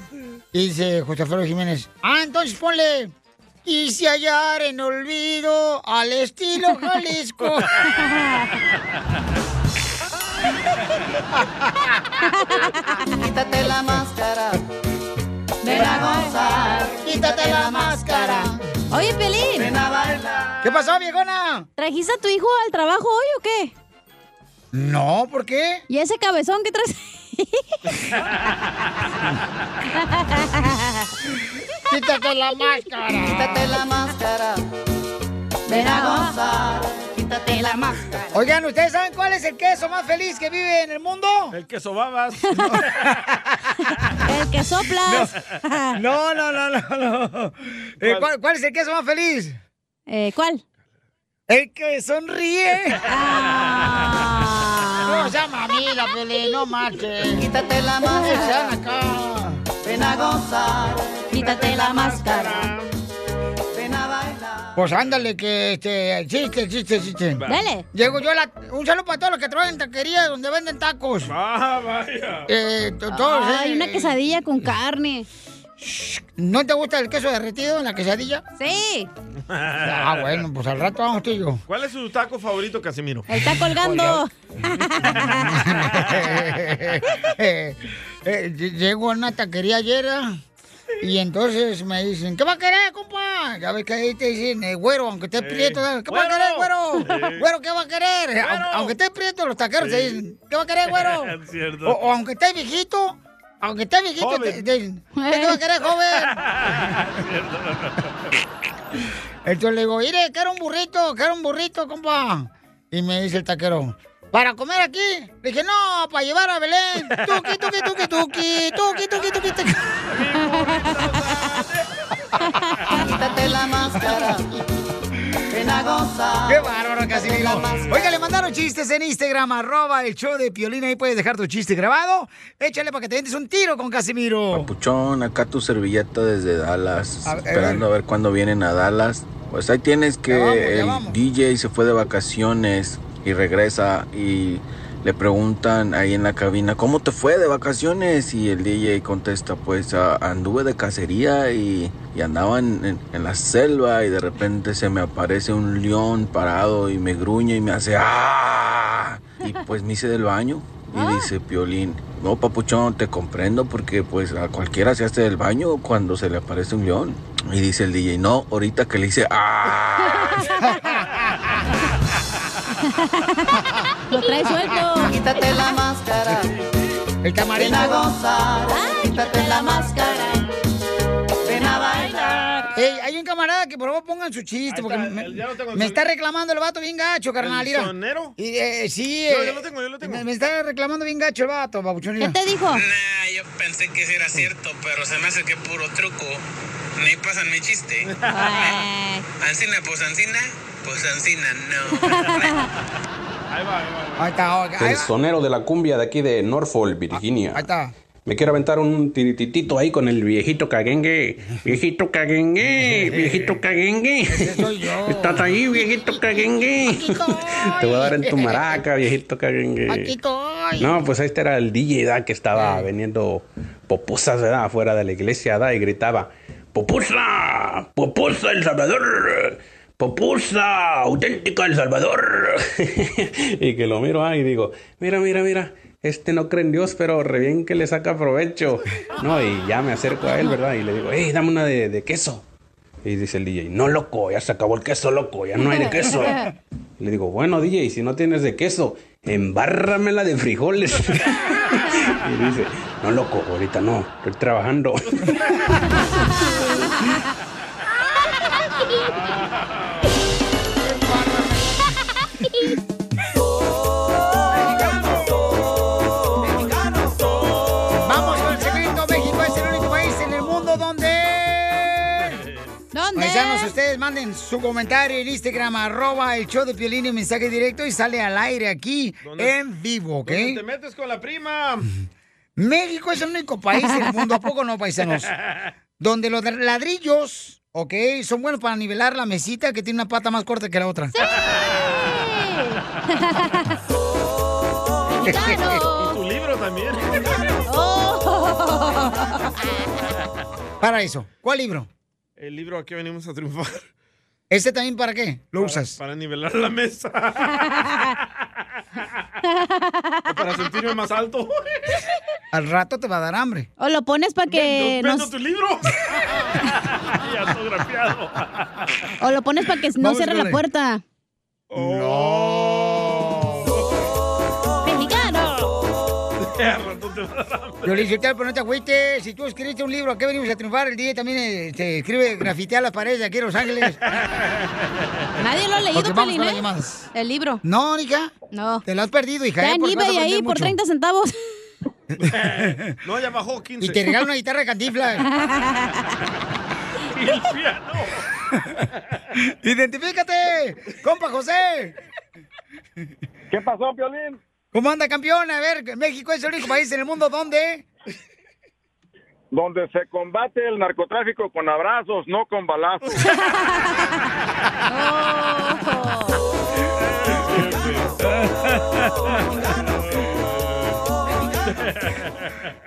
Y dice José Alfredo Jiménez, ah, entonces ponle. Quise hallar en olvido al estilo Jalisco. Quítate la máscara, ven a gozar. Quítate la máscara. Oye, Pelín. Ven a bailar. ¿Qué pasó, viejona? ¿Trajiste a tu hijo al trabajo hoy o qué? No, ¿por qué? ¿Y ese cabezón que traes? Quítate la máscara. Quítate la máscara, ven a gozar. Quítate la máscara. Oigan, ¿ustedes saben cuál es el queso más feliz que vive en el mundo? El que sobabas. El que soplas. No, no, no, no, no. Eh, ¿cuál, cuál es el queso más feliz? Eh, ¿Cuál? El que sonríe. No, sea mamila, Pelín, no marches. Quítate la máscara, ven a gozar. Quítate la máscara, ven a. Pues ándale, que este, chiste, chiste, chiste. Dale. Llego yo a la. Un saludo para todos los que trabajan en taquería donde venden tacos. Ah, vaya. Eh, to- todos, Ay, eh, una quesadilla con carne. ¿No te gusta el queso derretido en la quesadilla? Sí. Ah, bueno, pues al rato vamos tú y yo. ¿Cuál es su taco favorito, Casimiro? Está colgando. Eh, eh, ll- llego a una taquería ayer ah, y entonces me dicen, ¿qué va a querer, compa? Ya ves que ahí te dicen, eh, güero, aunque esté prieto. ¿qué va a querer, güero? Sí. Güero, ¿qué va a querer? Aunque, aunque esté prieto, los taqueros te dicen, ¿qué va a querer, güero? O, o aunque esté viejito, aunque esté viejito, Joven. te dicen, ¿qué va a querer, joven? Entonces le digo, mire, quiero un burrito, quiero un burrito, compa. Y me dice el taquero, ¿para comer aquí? Le dije, no, para llevar a Belén. Tuki, tuki, tuki, tuki, tuki, tuki, tuki, tuki. Quítate la máscara. Ven a gozar. ¡Qué bárbaro, Casimiro! Oiga, le mandaron chistes en Instagram, arroba el show de Piolín. Ahí puedes dejar tu chiste grabado. Échale para que te ventes un tiro con Casimiro. Puchón, acá tu servilleta desde Dallas, A ver, esperando a ver cuándo vienen a Dallas. Pues ahí tienes que Ya vamos, ya el vamos. DJ se fue de vacaciones y regresa y le preguntan ahí en la cabina, ¿cómo te fue de vacaciones? Y el DJ contesta, pues ah, anduve de cacería y, y andaba en, en- en la selva y de repente se me aparece un león parado y me gruñe y me hace ¡ah! Y pues me hice del baño. Y dice Piolín, no papuchón, te comprendo porque pues a cualquiera se hace del baño cuando se le aparece un león. Y dice el DJ, no, ahorita que le dice, ¡ah! Lo trae suelto. Quítate la máscara. El Ven tamarindo. a gozar. Quítate la máscara. Ven a bailar. Ey, hay un camarada que por favor pongan su chiste, porque está, me, el- ya lo tengo, el me son- está reclamando el vato bien gacho, carnal. ¿El sonero? Y, eh, sí. Yo- eh, yo lo tengo, yo lo tengo. Me, me está reclamando bien gacho el vato, babuchón. mira. dijo? Nah, yo pensé que sí era cierto, pero se me hace que puro truco. Ni pasan mi chiste. Ancina, pues Ancina, pues Ancina, no. Ahí va, ahí va. Ahí está, El sonero de la cumbia de aquí de Norfolk, Virginia. Ahí está. Me quiero aventar un tirititito ahí con el viejito caguengue. Viejito caguengue, viejito caguengue. ¿Estás ahí, viejito caguengue? Te voy a dar en tu maraca, viejito caguengue. Aquí estoy. No, pues este era el DJ ¿da? que estaba vendiendo popusas ¿verdad? afuera de la iglesia ¿da? y gritaba: ¡Popusa! ¡Popusa El Salvador! ¡Popusa! ¡Auténtica El Salvador! y que lo miro ahí y digo: Mira, mira, mira. Este no cree en Dios, pero re bien que le saca provecho. No, y ya me acerco a él, ¿verdad? Y le digo, hey, dame una de, de queso. Y dice el DJ, no, loco, ya se acabó el queso, loco, ya no hay de queso. Y le digo, bueno, DJ, si no tienes de queso, embárramela de frijoles. y dice, no, loco, ahorita no, estoy trabajando. Vamos con el segmento. México es el único país en el mundo donde... ¿Dónde? Paisanos, ustedes manden su comentario en Instagram, arroba el show de Piolín y mensaje directo y sale al aire aquí ¿Dónde- en vivo, ¿ok? ¿Dónde te metes con la prima? México es el único país en el mundo, ¿a poco no, paisanos? Donde los ladrillos, ¿ok? Son buenos para nivelar la mesita que tiene una pata más corta que la otra. Y tu libro también. Para eso. ¿Cuál libro? El libro aquí venimos a triunfar. ¿Este también para qué? ¿Lo usas? Para nivelar la mesa. O para sentirme más alto. Al rato te va a dar hambre. O lo pones para que Vendo no, tu libro. y autografiado. o lo pones para que no Vamos cierre la puerta. Mexicano. dije, pero no te agüites. Si tú escribiste un libro, ¿a qué venimos a triunfar? El día también te escribe, grafitea las paredes de aquí en Los Ángeles. Nadie lo ha leído, Pelín, ¿eh? El libro. No, hija. No. Te lo has perdido, hija. Está ¿eh? en eBay aprender ahí por mucho. 30 centavos. No, ya bajó 15. Y te regala una guitarra de piano. ¡Identifícate! ¡Compa José! ¿Qué pasó, Piolín? ¿Cómo anda, campeón? A ver, México es el único país en el mundo donde... Donde se combate el narcotráfico con abrazos, no con balazos.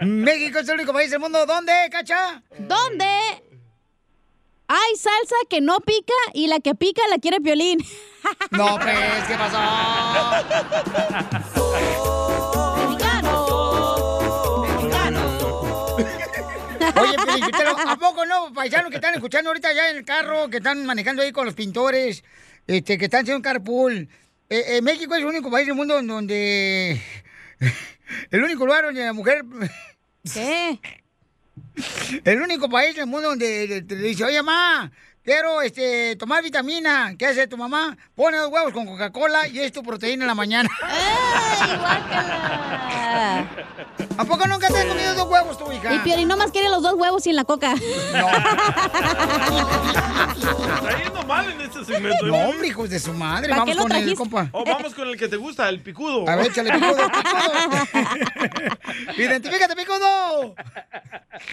México es el único país del mundo donde, cacha. ¿Dónde? Hay salsa que no pica y la que pica la quiere Piolín. No, pues, ¿qué pasó? Oye, Felicitero, ¿a poco no, paisanos que están escuchando ahorita ya en el carro, que están manejando ahí con los pintores, este, que están haciendo un carpool? Eh, eh, México es el único país del mundo en donde... El único lugar donde la mujer... ¿Qué? El único país del mundo donde te dice, oye, mamá, quiero este, tomar vitamina. ¿Qué hace tu mamá? Pone dos huevos con Coca-Cola y es tu proteína en la mañana. ¿A poco nunca te has comido dos huevos tu hija? Y Piolín nomás quiere los dos huevos sin la coca. Está yendo mal en este segmento. No, hombre, hijos de su madre. ¿Para Vamos qué lo con el trajiste? compa. Oh, vamos con el que te gusta, el picudo. A ver, échale picudo, Identifícate, picudo.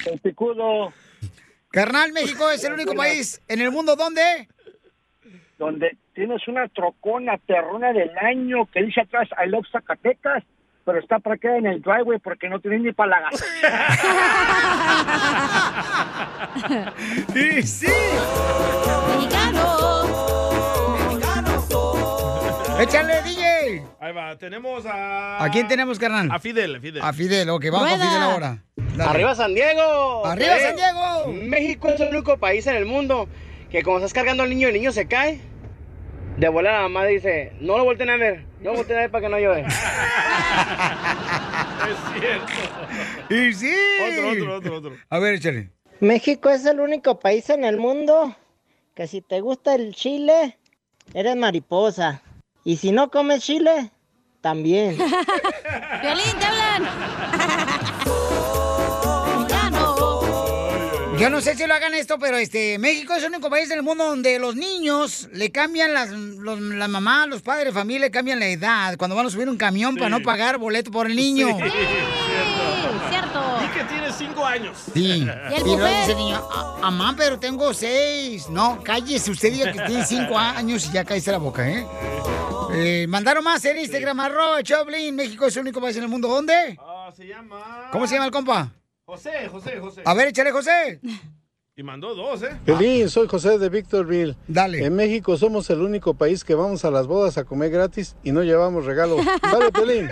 El picudo. Carnal, México es el único país en el mundo donde... Donde tienes una trocona perrona del año que dice atrás I love Zacatecas, pero está para quedar en el driveway porque no tienes ni para. ¡Y sí! ¡Échale, DJ! Ahí va, tenemos a... ¿A quién tenemos, carnal? A Fidel, a Fidel. A Fidel, ok, vamos con Rueda. Fidel ahora. Dale. ¡Arriba San Diego! ¡Arriba, Eh, San Diego! México es el único país en el mundo que cuando estás cargando al niño, el niño se cae. De volar la mamá dice, no lo volteen a ver, no lo volteen a ver para que no llore. Es cierto. ¡Y sí! Otro, otro, otro, otro. A ver, échale. México es el único país en el mundo que si te gusta el chile, eres mariposa. Y si no comes chile, también. Piolín, te hablan. Yo no sé si lo hagan esto, pero este México es el único país del mundo donde los niños le cambian las los, la mamá, los padres de familia le cambian la edad cuando van a subir un camión para no pagar boleto por el niño. Sí, cierto. cierto. Y que tiene cinco años. Sí. ¿Y el dice niño, "Ah, mamá, pero tengo seis. No, cállese, usted diga que tiene cinco años y ya cállese la boca, ¿eh? Eh, mandaron más en Instagram, arroba Choplin. México es el único país en el mundo. ¿Dónde? Ah, se llama... ¿Cómo se llama el compa? José, José, José. A ver, échale, José. Y mandó dos, ¿eh? Pelín, soy José de Victorville. Dale. En México somos el único país que vamos a las bodas a comer gratis y no llevamos regalo. Dale, Pelín.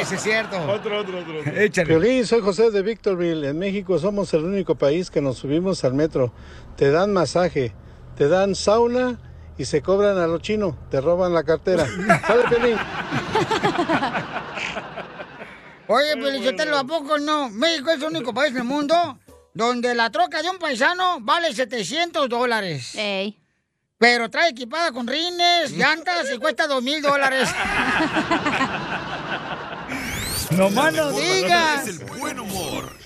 Eso es cierto. Otro, otro, otro. otro. Échale. Piolín, soy José de Victorville. En México somos el único país que nos subimos al metro. Te dan masaje, te dan sauna y se cobran a lo chino. Te roban la cartera. Dale, Piolín. Oye, Pelichotelo, ¿a poco no? México es el único país en el mundo donde la troca de un paisano vale 700 dólares. Pero trae equipada con rines, llantas y cuesta 2 mil dólares. no más no digas. Es el buen humor.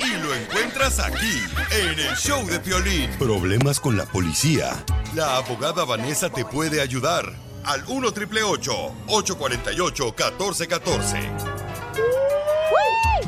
Y lo encuentras aquí, en el show de Piolín. Problemas con la policía. La abogada Vanessa te puede ayudar. Al 1 triple 848 1414.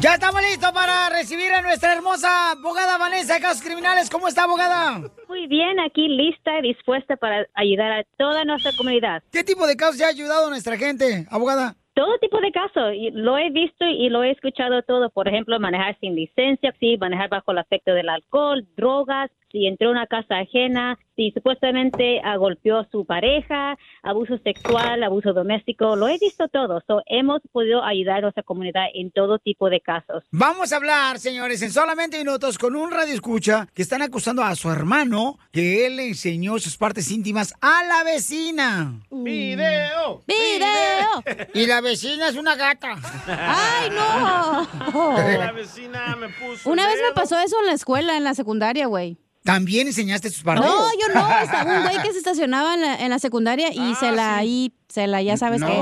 Ya estamos listos para recibir a nuestra hermosa abogada Vanessa de Casos Criminales. ¿Cómo está, abogada? Muy bien, aquí lista y dispuesta para ayudar a toda nuestra comunidad. ¿Qué tipo de casos ya ha ayudado a nuestra gente, abogada? Todo tipo de casos, y lo he visto y lo he escuchado todo. Por ejemplo, manejar sin licencia, sí, manejar bajo el efecto del alcohol, drogas, si entró a una casa ajena, si supuestamente ah, golpeó a su pareja, abuso sexual, abuso doméstico, lo he visto todo. So, hemos podido ayudar a nuestra comunidad en todo tipo de casos. Vamos a hablar, señores, en solamente minutos con un radio escucha que están acusando a su hermano que él le enseñó sus partes íntimas a la vecina. ¡Video! ¡Video! Y la vecina es una gata. ¡Ay, no! La vecina me puso. Una vez me pasó eso en la escuela, en la secundaria, güey. ¿También enseñaste sus partes? No, yo no. Estaba un güey que se estacionaba en la, en la secundaria y se la ahí, se la, ya sabes qué. A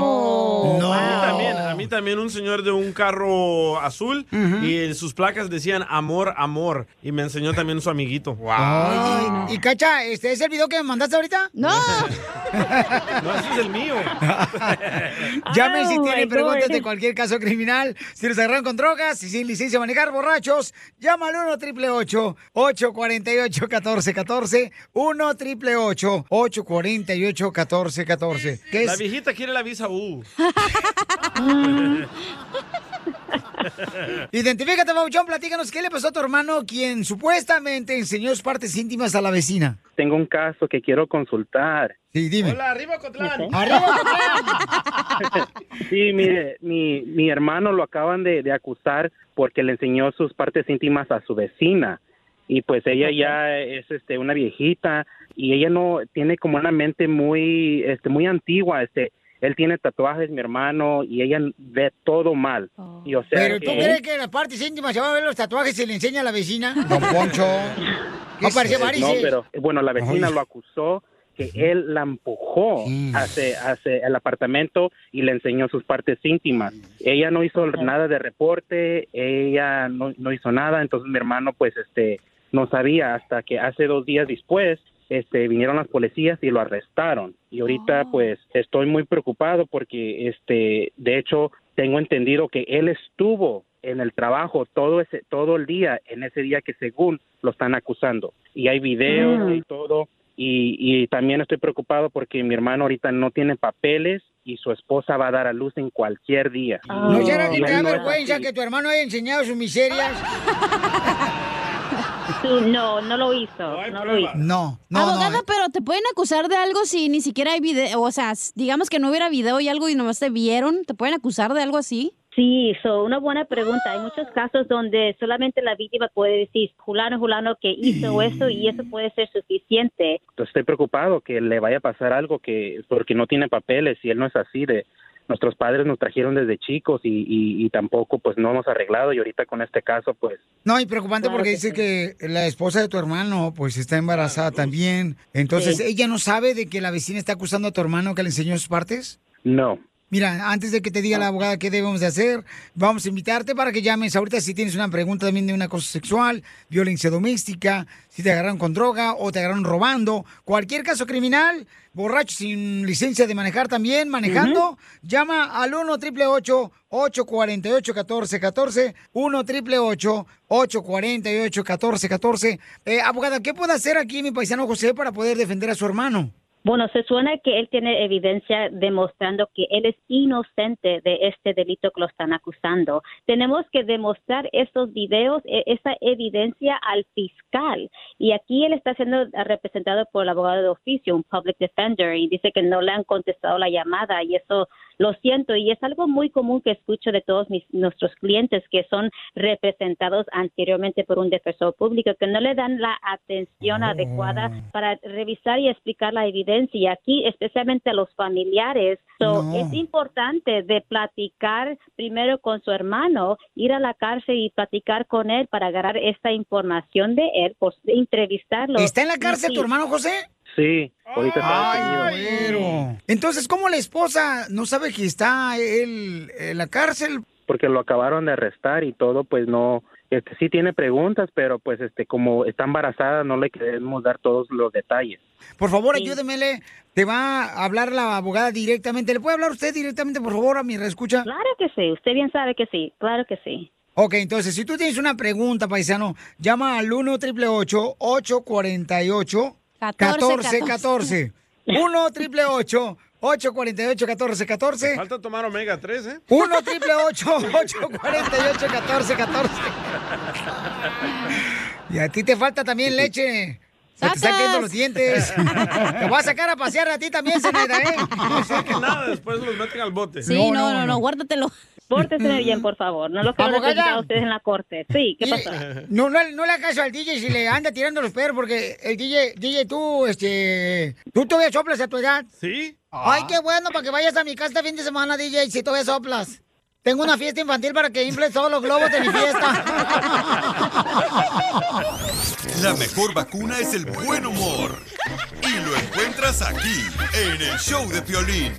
mí también, a mí también un señor de un carro azul y en sus placas decían amor, amor. Y me enseñó también su amiguito. Oye, y Cacha, ¿este es el video que me mandaste ahorita? No. No, ese es el mío. Llamen si Oh, tienen my preguntas God. de cualquier caso criminal. Si los agarran con drogas y sin licencia de manejar borrachos, llama al 1 triple 848 1414 1 triple 848 1414 ¿Qué La es? Viejita quiere la visa U. Identifícate, Bauchón, platícanos qué le pasó a tu hermano quien supuestamente enseñó sus partes íntimas a la vecina. Tengo un caso que quiero consultar. Sí, dime. Hola, arriba Cotlán. Sí, mire, mi, mi hermano lo acaban de, de acusar porque le enseñó sus partes íntimas a su vecina. Y pues ella ya es este una viejita y ella no tiene como una mente muy este muy antigua, este él tiene tatuajes, mi hermano, y ella ve todo mal. Y o sea Pero tú que- crees que en las partes íntimas se van a ver los tatuajes y se le enseña a la vecina? Don Poncho. No parece No, pero bueno, la vecina Ay. lo acusó que él la empujó hacia, hacia el apartamento y le enseñó sus partes íntimas. Ella no hizo nada de reporte, ella no, no hizo nada, entonces mi hermano pues este no sabía hasta que hace dos días después este vinieron las policías y lo arrestaron y ahorita pues estoy muy preocupado porque este de hecho tengo entendido que él estuvo en el trabajo todo ese todo el día en ese día que según lo están acusando y hay videos Mm. y todo y, y también estoy preocupado porque mi hermano ahorita no tiene papeles y su esposa va a dar a luz en cualquier día. ¿No será que te da vergüenza que tu hermano haya enseñado sus miserias? No, no lo hizo. No lo hizo. No, Abogada, pero te pueden acusar de algo si ni siquiera hay video. O sea, digamos que no hubiera video y algo y nomás te vieron. ¿Te pueden acusar de algo así? Sí, so, una buena pregunta. Hay muchos casos donde solamente la víctima puede decir, fulano, fulano, que hizo eso y eso puede ser suficiente. Entonces, estoy preocupado que le vaya a pasar algo que porque no tiene papeles y él no es así de nuestros padres nos trajeron desde chicos y, y, y tampoco pues no hemos arreglado y ahorita con este caso pues No, y preocupante Claro porque que dice sí. que la esposa de tu hermano pues está embarazada también. Entonces. ¿ella no sabe de que la vecina está acusando a tu hermano que le enseñó sus partes? no. Mira, antes de que te diga la abogada qué debemos de hacer, vamos a invitarte para que llames. Ahorita si tienes una pregunta también de un acoso sexual, violencia doméstica, si te agarraron con droga o te agarraron robando, cualquier caso criminal, borracho sin licencia de manejar también, manejando, llama al 1 888 848 1414 1 888 848 1414 eh, Abogada, ¿qué puede hacer aquí mi paisano José para poder defender a su hermano? Bueno, se suena que él tiene evidencia demostrando que él es inocente de este delito que lo están acusando. Tenemos que demostrar estos videos, e- esa evidencia al fiscal. Y aquí él está siendo representado por el abogado de oficio, un public defender, y dice que no le han contestado la llamada y eso lo siento. Y es algo muy común que escucho de todos mis, nuestros clientes que son representados anteriormente por un defensor público, que no le dan la atención adecuada para revisar y explicar la evidencia. Y aquí, especialmente a los familiares, so, No. es importante de platicar primero con su hermano, ir a la cárcel y platicar con él para agarrar esta información de él, pues, entrevistarlo. ¿Está en la cárcel sí. tu hermano José? Sí, ahorita está Ay, detenido. Entonces, ¿cómo la esposa no sabe que está él en la cárcel? porque lo acabaron de arrestar y todo, pues no, este sí tiene preguntas, pero pues este como está embarazada no le queremos dar todos los detalles. Por favor, ayúdemele. Te va a hablar la abogada directamente. ¿Le puede hablar usted directamente, por favor, a mi reescucha? Claro que sí, usted bien sabe que sí, claro que sí. Ok, entonces, si tú tienes una pregunta, paisano, llama al 1 888 848 1414 1 888 848 1414 Falta tomar omega 3, ¿eh? 1 888 848 1414 Y a ti te falta también leche. Se te están cayendo los dientes. Te voy a sacar a pasear a ti también, Zenaida, ¿eh? No saquen nada, después los meten al bote. Sí, no, no, no, guárdatelo. Pórtese bien, por favor. No lo quiero a ustedes en la corte. Sí, ¿qué pasó? No, no, no le hagas caso al DJ si le anda tirando los perros, porque el DJ, DJ, tú, este, tú todavía soplas a tu edad. ¿Sí? Ay, qué bueno, para que vayas a mi casa este fin de semana, DJ, si todavía soplas. Tengo una fiesta infantil para que infles todos los globos de mi fiesta. La mejor vacuna es el buen humor. Y lo encuentras aquí, en el show de Piolín.